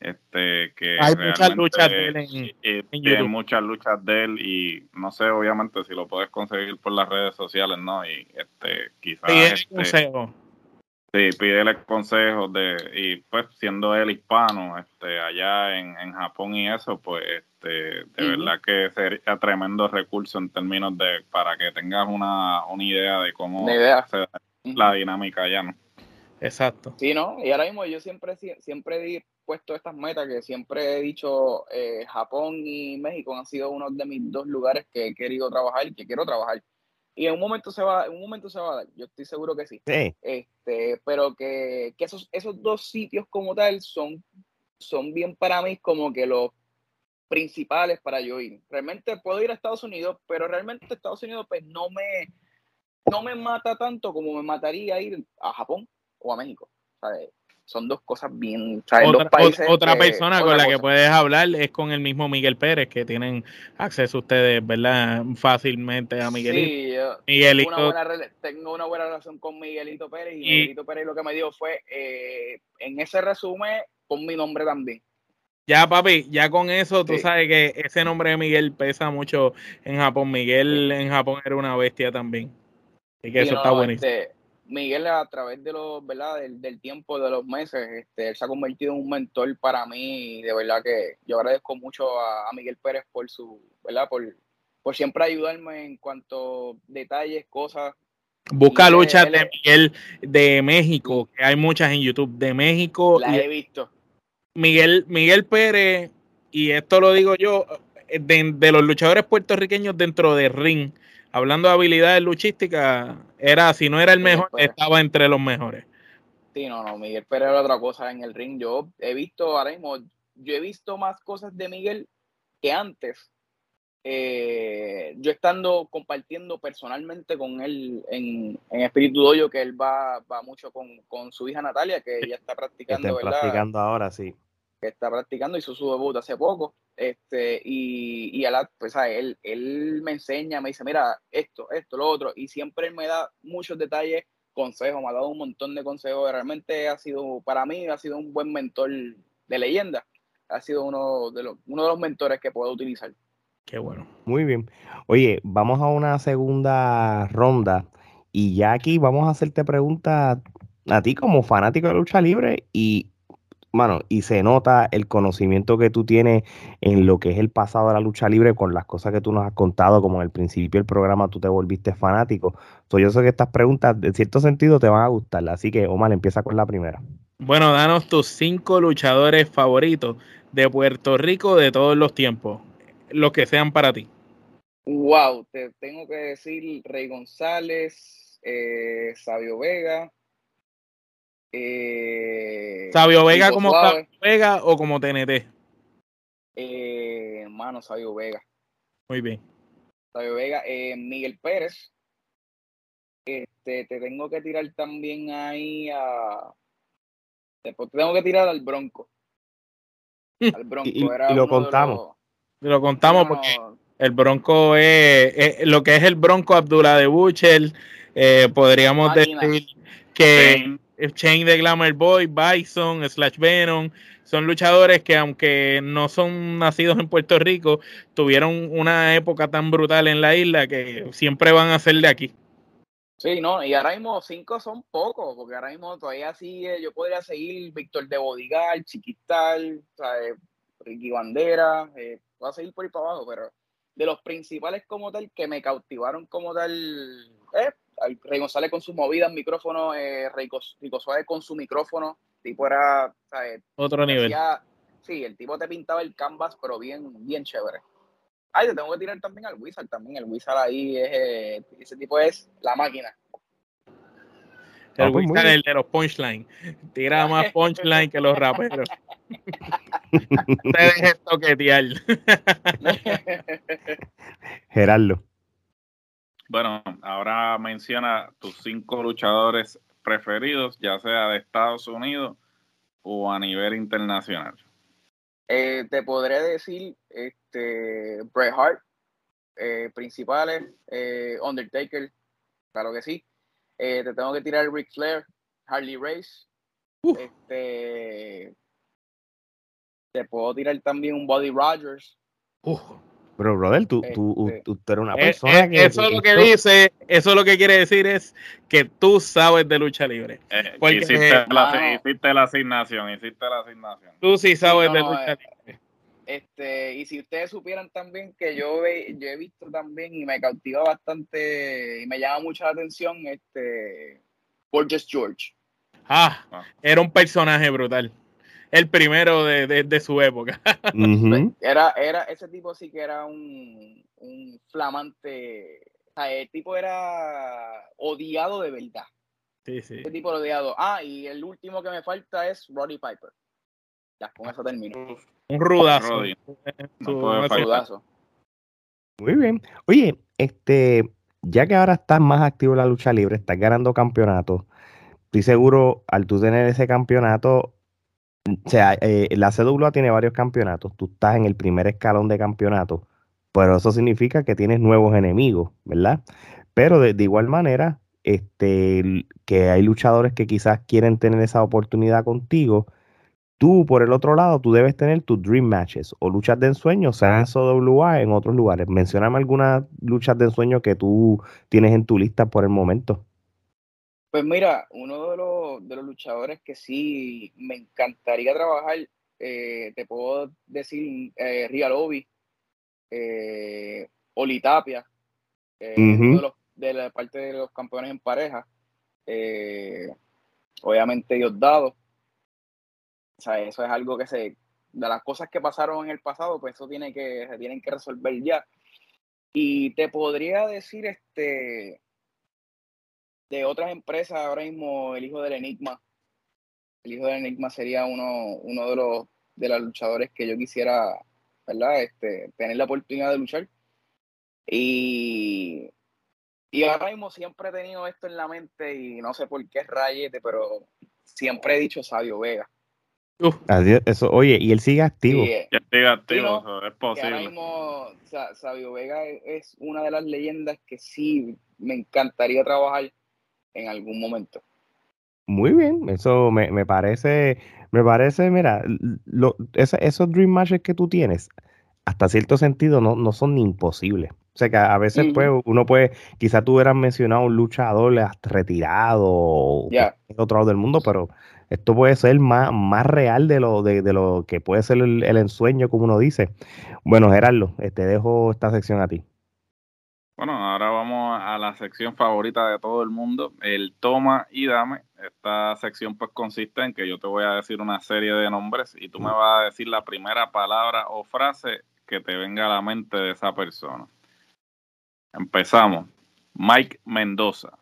Este, que Hay muchas luchas de él en- y- y en tiene YouTube. muchas luchas de él y no sé obviamente si lo puedes conseguir por las redes sociales, ¿no? Y este quizás Sí, es este. Sí, pídele consejos de, y pues siendo él hispano, este, allá en, en Japón y eso, pues este, de verdad que sería tremendo recurso en términos de, para que tengas una, una idea de cómo idea. se da la dinámica allá, ¿no? Exacto. Sí, ¿no? Y ahora mismo yo siempre, siempre he puesto estas metas que siempre he dicho, eh, Japón y México han sido uno de mis dos lugares que he querido trabajar y que quiero trabajar. Y en un momento se va, en un momento se va a dar, yo estoy seguro que sí. Sí, Este, pero que, que esos, esos dos sitios como tal son, son bien para mí como que los principales para yo ir. Realmente puedo ir a Estados Unidos, pero realmente Estados Unidos pues no me, no me mata tanto como me mataría ir a Japón o a México. ¿sabes? Son dos cosas bien, ¿sabes? Otra, dos países ot- otra que- persona con la que puedes hablar es con el mismo Miguel Pérez, que tienen acceso ustedes, ¿verdad? Fácilmente a Miguelito. Sí, yo Miguelito, tengo una, buena, rela- tengo una buena relación con Miguelito Pérez y, Y- Miguelito Pérez lo que me dio fue, eh, en ese resumen, pon mi nombre también. ya papi, ya con eso tú Sí. sabes que ese nombre de Miguel pesa mucho en Japón. Miguel en Japón era una bestia también. Así que eso no, está buenísimo. este, Miguel a través de los, ¿verdad? Del, del tiempo, de los meses, este, él se ha convertido en un mentor para mí y de verdad que yo agradezco mucho a, a Miguel Pérez por su, ¿verdad? Por, por siempre ayudarme en cuanto detalles, cosas. Busca luchas de Miguel de México, que hay muchas en YouTube, de México. Las he visto. Miguel, Miguel Pérez, y esto lo digo yo, eh, de, de los luchadores puertorriqueños dentro de ring, hablando de habilidades luchísticas, era, si no era el Miguel mejor, estaba entre los mejores. Sí, no, no, Miguel Pérez era otra cosa en el ring. Yo he visto, ahora mismo, yo he visto más cosas de Miguel que antes. eh, yo estando compartiendo personalmente con él en, en Espíritu Doyo, que él va, va mucho con, con su hija Natalia, que ella está practicando, estén ¿verdad? practicando ahora, sí. que está practicando, hizo su debut hace poco, este, y, y a la- pues, ¿sabes? él, él me enseña, me dice, mira, esto, esto, lo otro, y siempre me da muchos detalles, consejos, me ha dado un montón de consejos, realmente ha sido, para mí, ha sido un buen mentor de leyenda, ha sido uno de los, uno de los mentores que puedo utilizar. Qué bueno. Muy bien. Oye, vamos a una segunda ronda y ya aquí vamos a hacerte preguntas a ti como fanático de lucha libre y, mano, y se nota el conocimiento que tú tienes en lo que es el pasado de la lucha libre con las cosas que tú nos has contado, como en el principio del programa tú te volviste fanático. Entonces yo sé que estas preguntas, en cierto sentido, te van a gustar. Así que, Omar, empieza con la primera. Bueno, danos tus cinco luchadores favoritos de Puerto Rico de todos los tiempos, los que sean para ti. Wow, te tengo que decir Rey González, eh, Sabio Vega, eh, Sabio Vega como Sabio Vega o como TNT. eh, hermano Sabio Vega. Muy bien. Sabio Vega, eh, Miguel Pérez. Este, te tengo que tirar también ahí a. Después te tengo que tirar al Bronco. Al Bronco. Y- era y lo contamos. Lo contamos porque el Bronco es, es- lo que es el Bronco Abdullah de Butcher. eh, podríamos decir que Sí. El Chain de Glamour Boy, Bison, Slash Venom, son luchadores que aunque no son nacidos en Puerto Rico, tuvieron una época tan brutal en la isla que siempre van a ser de aquí. Sí, no, y ahora mismo cinco son pocos, porque ahora mismo todavía sigue, yo podría seguir Víctor de Bodigal, Chiquital, ¿sabes? Ricky Bandera, eh, voy a seguir por ahí para abajo, pero de los principales como tal que me cautivaron como tal, eh, Rey González con sus movidas, micrófono, eh, Rico, Suárez con su micrófono, tipo era, ¿sabes? Otro nivel. sí, el tipo te pintaba el canvas, pero bien, bien chévere. Ay, te tengo que tirar también al Wizard también. El Wizard ahí es, eh, ese tipo es la máquina. El ah, pues Wizard es el de los punchline. Tira más punchline que los raperos. te dejes toquetear. Gerardo. Bueno, ahora menciona tus cinco luchadores preferidos, ya sea de Estados Unidos o a nivel internacional. Eh, te podré decir este, Bret Hart, eh, principales, eh, Undertaker, claro que sí. te tengo que tirar Ric Flair, Harley Race. Este, te puedo tirar también un Buddy Rogers. Pero, brother, tú, tú, este, tú, eres una persona eh, eh, Eso es lo que dice, eso es lo que quiere decir es que tú sabes de lucha libre. Eh, hiciste, la, hiciste, la, asignación, hiciste la asignación. Tú sí sabes de lucha libre. Este, y si ustedes supieran también que yo he, yo he visto también y me cautiva bastante y me llama mucho la atención, este, Borges George. ah, ah. era un personaje brutal el primero de, su época. era, era, ese tipo sí que era un, flamante. O sea, el tipo era odiado de verdad. Sí, sí. Ese tipo odiado. Ah, y el último que me falta es Roddy Piper. Ya, con eso termino. Un rudazo. un rudazo. Muy bien. Oye, este, ya que ahora estás más activo en la lucha libre, estás ganando campeonatos, estoy seguro al tú tener ese campeonato o sea, eh, la CWA tiene varios campeonatos, tú estás en el primer escalón de campeonato, pero eso significa que tienes nuevos enemigos, ¿verdad? Pero de, igual manera, este, que hay luchadores que quizás quieren tener esa oportunidad contigo, tú por el otro lado, tú debes tener tus dream matches o luchas de ensueño, sea en CWA en otros lugares. Mencioname algunas luchas de ensueño que tú tienes en tu lista por el momento. Pues mira, uno de los, de los luchadores que sí me encantaría trabajar, eh, te puedo decir eh, Rialobi, eh, Olitapia, eh, de, la parte de los campeones en pareja, eh, obviamente Diosdado. O sea, eso es algo que se, de las cosas que pasaron en el pasado, pues eso tiene que, se tienen que resolver ya. Y te podría decir, este, de otras empresas, ahora mismo el hijo del Enigma. El hijo del Enigma sería uno, uno de los de los luchadores que yo quisiera, ¿verdad? Este, tener la oportunidad de luchar. Y, y ahora mismo siempre he tenido esto en la mente y no sé por qué es rayete, pero siempre he dicho Sabio Vega. eso, oye, y él sigue activo. Sí, sigue activo, es posible. Ahora mismo Sabio Vega es una de las leyendas que sí me encantaría trabajar en algún momento. Muy bien, eso me, me parece, me parece, mira, lo, esos dream matches que tú tienes, hasta cierto sentido no, no son ni imposibles. O sea que a veces pues, uno puede, quizá tú hubieras mencionado un luchador retirado o en otro lado del mundo, pero esto puede ser más, más real de lo, de, de lo que puede ser el, el, ensueño, como uno dice. Bueno, Gerardo, te este, dejo esta sección a ti. Bueno, ahora vamos a la sección favorita de todo el mundo, el toma y dame. Esta sección pues consiste en que yo te voy a decir una serie de nombres y tú me vas a decir la primera palabra o frase que te venga a la mente de esa persona. Empezamos. Mike Mendoza.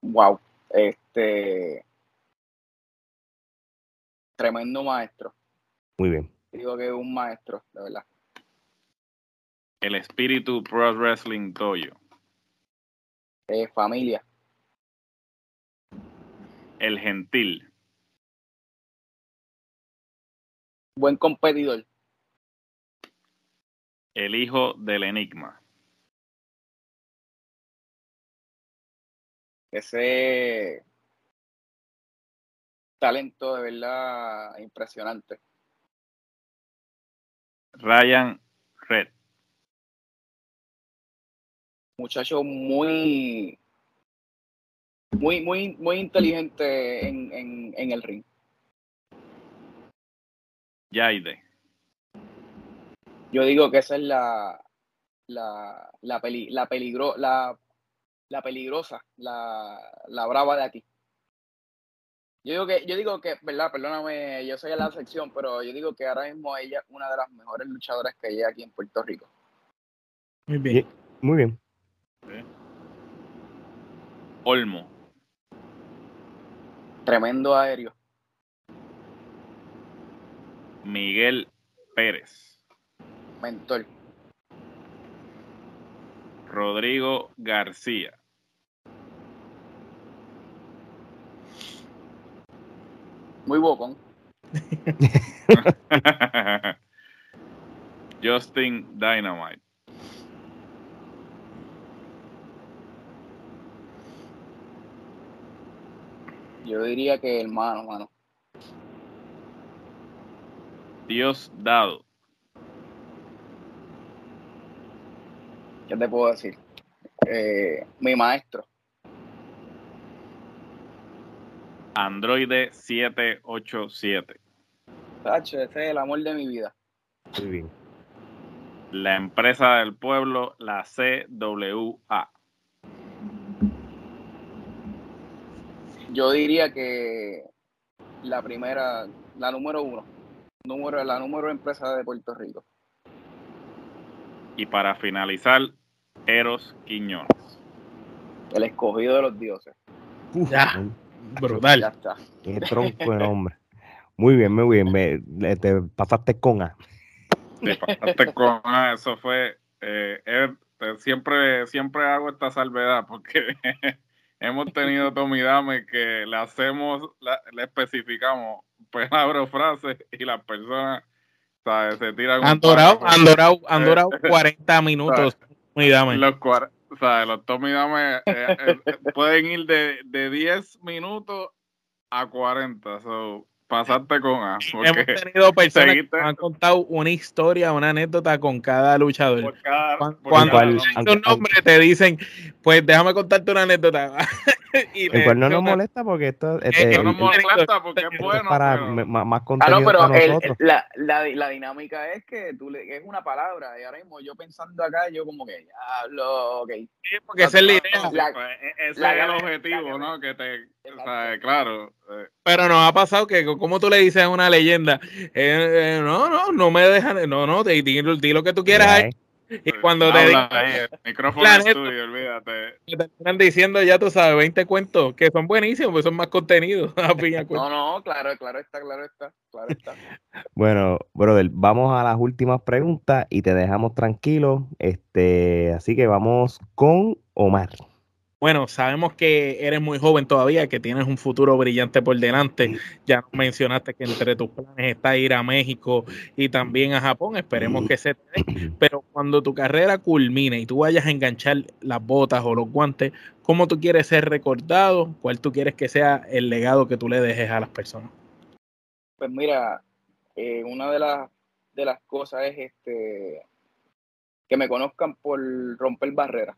Wow, este tremendo maestro. Muy bien. Digo que es un maestro, de verdad. El espíritu Pro Wrestling Dojo. Eh, familia. El gentil. Buen competidor. El hijo del enigma. Ese talento de verdad impresionante. Ryan Red. Muchacho muy, muy, muy, muy inteligente en, en, en el ring. Yaide. Yo digo que esa es la, la, la, peli, la, peligro, la, la peligrosa, la, la brava de aquí. Yo digo que, yo digo que, verdad, perdóname, yo soy de la sección, pero yo digo que ahora mismo ella es una de las mejores luchadoras que hay aquí en Puerto Rico. Muy bien. Muy bien. Olmo. Tremendo aéreo. Miguel Pérez. Mentor. Rodrigo García. Muy bocón. Justin Dynamite. Yo diría que hermano, mano. Dios dado. ¿Qué te puedo decir? Eh, mi maestro. Androide 787. Tacho, ese es el amor de mi vida. Muy bien. La empresa del pueblo, la CWA. Yo diría que la primera, la número uno. Número, la número empresa de Puerto Rico. Y para finalizar, Eros Quiñones. El escogido de los dioses. Uf, Ya. Brutal. Ya está. Qué tronco de nombre. Muy bien, muy bien. Me- te pasaste con A. Te pasaste con- ah, eso fue. eh, eh, eh, siempre, siempre hago esta salvedad porque hemos tenido Tommy Dame que le hacemos, la- le especificamos palabras o frases y las personas ¿sabes? se tiran. Han durado, palo. han durado, han durado 40 minutos. Muy dame. Los, sea, los Tommy Dame eh, eh, pueden ir de, de 10 minutos a 40. So, pasaste con A. Hemos Porque tenido personas que nos han contado una historia, una anécdota con cada luchador. por cada, Cuan- por Cuando cada cual- nombre. dicen un nombre te dicen, pues déjame contarte una anécdota. y El cual no nos molesta porque esto este, no nos molesta porque es esto es bueno. para pero- más Ah, contenido no, pero para el- nosotros. la, la, la dinámica es que tú le, es una palabra. Y ahora mismo yo pensando acá, yo como que, hablo, ok. Sí, porque esa es la idea. La- pues, e- ese la es el objetivo, la ¿no? Que te, o sea, claro. eh, Pero nos ha pasado que, como tú le dices a una leyenda, eh, eh, no, no, no me dejan, no, no, di, di- di lo que tú quieras ahí. Y cuando te digan, ahí, el micrófono es tuyo, olvídate. te terminan diciendo, ya tú sabes, 20 cuentos que son buenísimos, pues son más contenido. a fin de cuentas. No, no, claro, claro está, claro está, claro está. Bueno, brother, vamos a las últimas preguntas y te dejamos tranquilo. Este, así que vamos con Omar. Bueno, sabemos que eres muy joven todavía, que tienes un futuro brillante por delante. Ya mencionaste que entre tus planes está ir a México y también a Japón. Esperemos que se te dé. Pero cuando tu carrera culmine y tú vayas a enganchar las botas o los guantes, ¿cómo tú quieres ser recordado? ¿Cuál tú quieres que sea el legado que tú le dejes a las personas? Pues mira, eh, una de las de las cosas es este que me conozcan por romper barreras.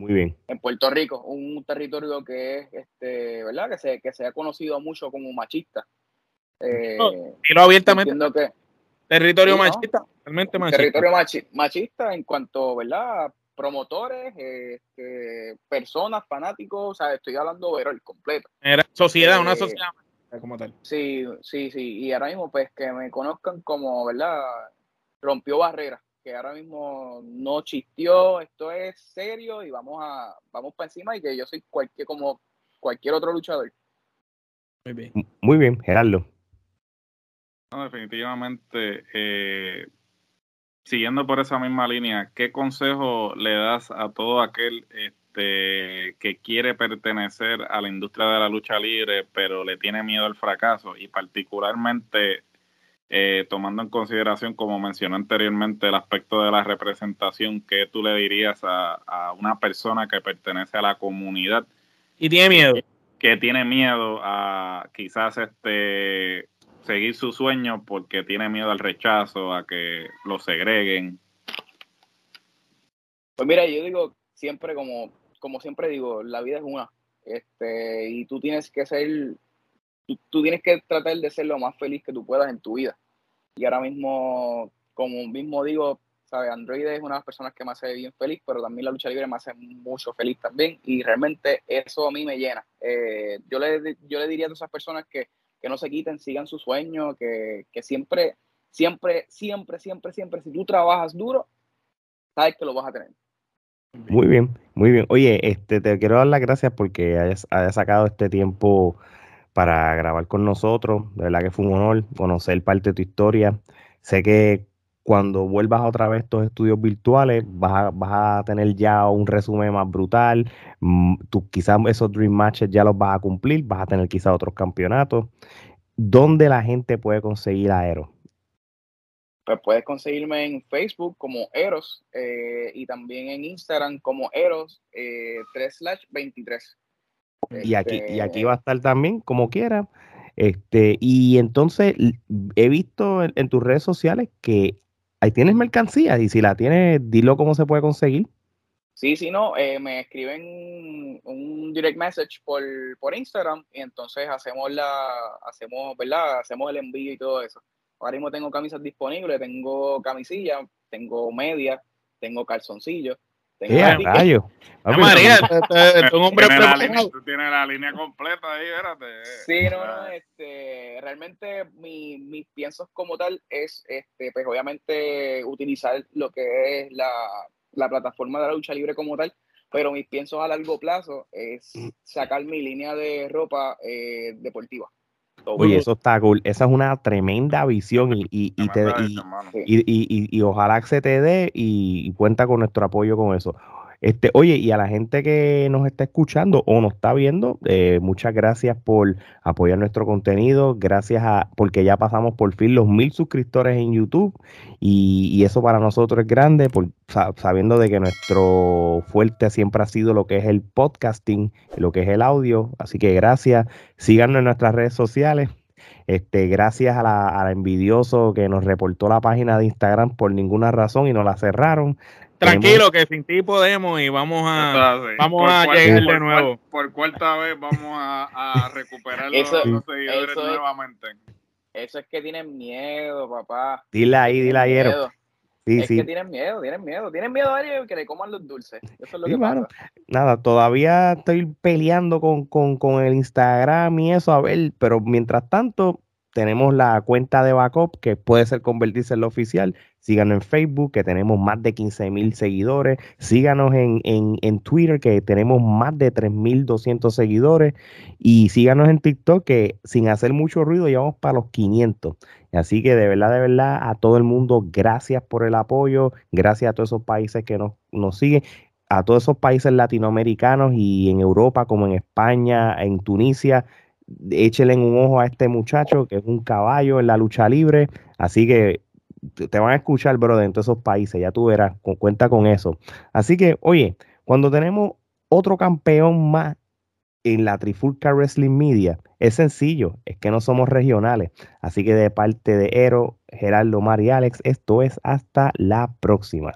Muy bien. En Puerto Rico, un territorio que es, este, ¿verdad? Que se, que se ha conocido mucho como machista. Eh, Dilo abiertamente, entiendo que territorio Sí, ¿no? machista, realmente machista. territorio machi- machista en cuanto, ¿verdad? Promotores, este, personas, fanáticos, o sea, estoy hablando overall, completo. Era sociedad, una Eh, sociedad machista como tal. Sí, sí, sí. Y ahora mismo, pues, que me conozcan como, ¿verdad? Rompió barreras, que ahora mismo no chisteó, esto es serio y vamos a, vamos para encima y que yo soy cualquier, como cualquier otro luchador. Muy bien. Muy bien, Gerardo. No, definitivamente, eh, siguiendo por esa misma línea, ¿qué consejo le das a todo aquel este, que quiere pertenecer a la industria de la lucha libre, pero le tiene miedo al fracaso? Y particularmente, eh, tomando en consideración, como mencioné anteriormente, el aspecto de la representación, ¿qué tú le dirías a, a una persona que pertenece a la comunidad Y tiene miedo. que tiene miedo a quizás este seguir su sueño porque tiene miedo al rechazo, a que lo segreguen. Pues mira, yo digo, siempre como, como siempre digo, la vida es una. Este, y tú tienes que ser, tú, tienes que tratar de ser lo más feliz que tú puedas en tu vida. Y ahora mismo, como mismo digo, ¿sabes? Android es una de las personas que me hace bien feliz, pero también la lucha libre me hace mucho feliz también. Y realmente eso a mí me llena. Eh, yo, le, yo le diría a esas personas que, que no se quiten, sigan su sueño, que, que siempre, siempre, siempre, siempre, siempre, si tú trabajas duro, sabes que lo vas a tener. Muy bien, muy bien. Oye, este, te quiero dar las gracias porque hayas, sacado este tiempo para grabar con nosotros. De verdad que fue un honor conocer parte de tu historia. Sé que cuando vuelvas otra vez a estos estudios virtuales, vas a, tener ya un resumen más brutal. Mm, tú, quizás esos Dream Matches ya los vas a cumplir, vas a tener quizás otros campeonatos. ¿Dónde la gente puede conseguir a Aero? Pues puedes conseguirme en Facebook como Eros eh, y también en Instagram como Eros 3 eh, 23. Y aquí, y aquí este va a estar también, como quiera. Este, y entonces he visto en, tus redes sociales que ahí tienes mercancía y si la tienes, dilo cómo se puede conseguir. Sí, sí, no, eh, me escriben un direct message por, por Instagram y entonces hacemos la, hacemos, ¿verdad? Hacemos el envío y todo eso. Ahora mismo tengo camisas disponibles, tengo camisilla, tengo media, tengo calzoncillos. ¡Eh, rayo! María, un hombre Tú tienes la línea completa ahí, espérate. Sí, no, no, este, realmente mi, mis piensos como tal es, este, pues obviamente utilizar lo que es la, la plataforma de la lucha libre como tal, pero mis piensos a largo plazo es mm. sacar mi línea de ropa eh, deportiva. Oye, eso está cool. Esa es una tremenda visión y, y, y, te, y, ojalá que se te dé y cuenta con nuestro apoyo con eso. Este, oye, y a la gente que nos está escuchando o nos está viendo, eh, muchas gracias por apoyar nuestro contenido, gracias a, porque ya pasamos por fin los mil suscriptores en YouTube y, eso para nosotros es grande, por, sabiendo de que nuestro fuerte siempre ha sido lo que es el podcasting, lo que es el audio, así que gracias, síganos en nuestras redes sociales. Este, gracias a la, a la, envidioso que nos reportó la página de Instagram por ninguna razón y nos la cerraron. Tranquilo, que sin ti podemos y vamos a, vamos a llegar de nuevo. Por, cuarta vez vamos a, recuperar los, seguidores nuevamente. Eso es que tienen miedo, papá. Dile ahí, dile ahí. Sí, es que tienen miedo, tienen miedo. Tienen miedo a que le coman los dulces. Eso es lo que pasa. Nada, todavía estoy peleando con, con, con el Instagram y eso, a ver, pero mientras tanto, tenemos la cuenta de backup que puede ser convertirse en la oficial. Síganos en Facebook, que tenemos más de 15 mil seguidores. Síganos en, en, Twitter, que tenemos más de 3.200 seguidores. Y síganos en TikTok, que sin hacer mucho ruido, llevamos para los 500. Así que de verdad, de verdad, a todo el mundo, gracias por el apoyo. Gracias a todos esos países que nos, nos siguen a todos esos países latinoamericanos y en Europa, como en España, en Tunisia, échenle un ojo a este muchacho que es un caballo en la lucha libre. Así que te van a escuchar, bro, de esos países, ya tú verás, cuenta con eso. Así que, oye, cuando tenemos otro campeón más en la Trifulca Wrestling Media, es sencillo, es que no somos regionales. Así que de parte de Ero, Gerardo, Mari Alex, esto es hasta la próxima.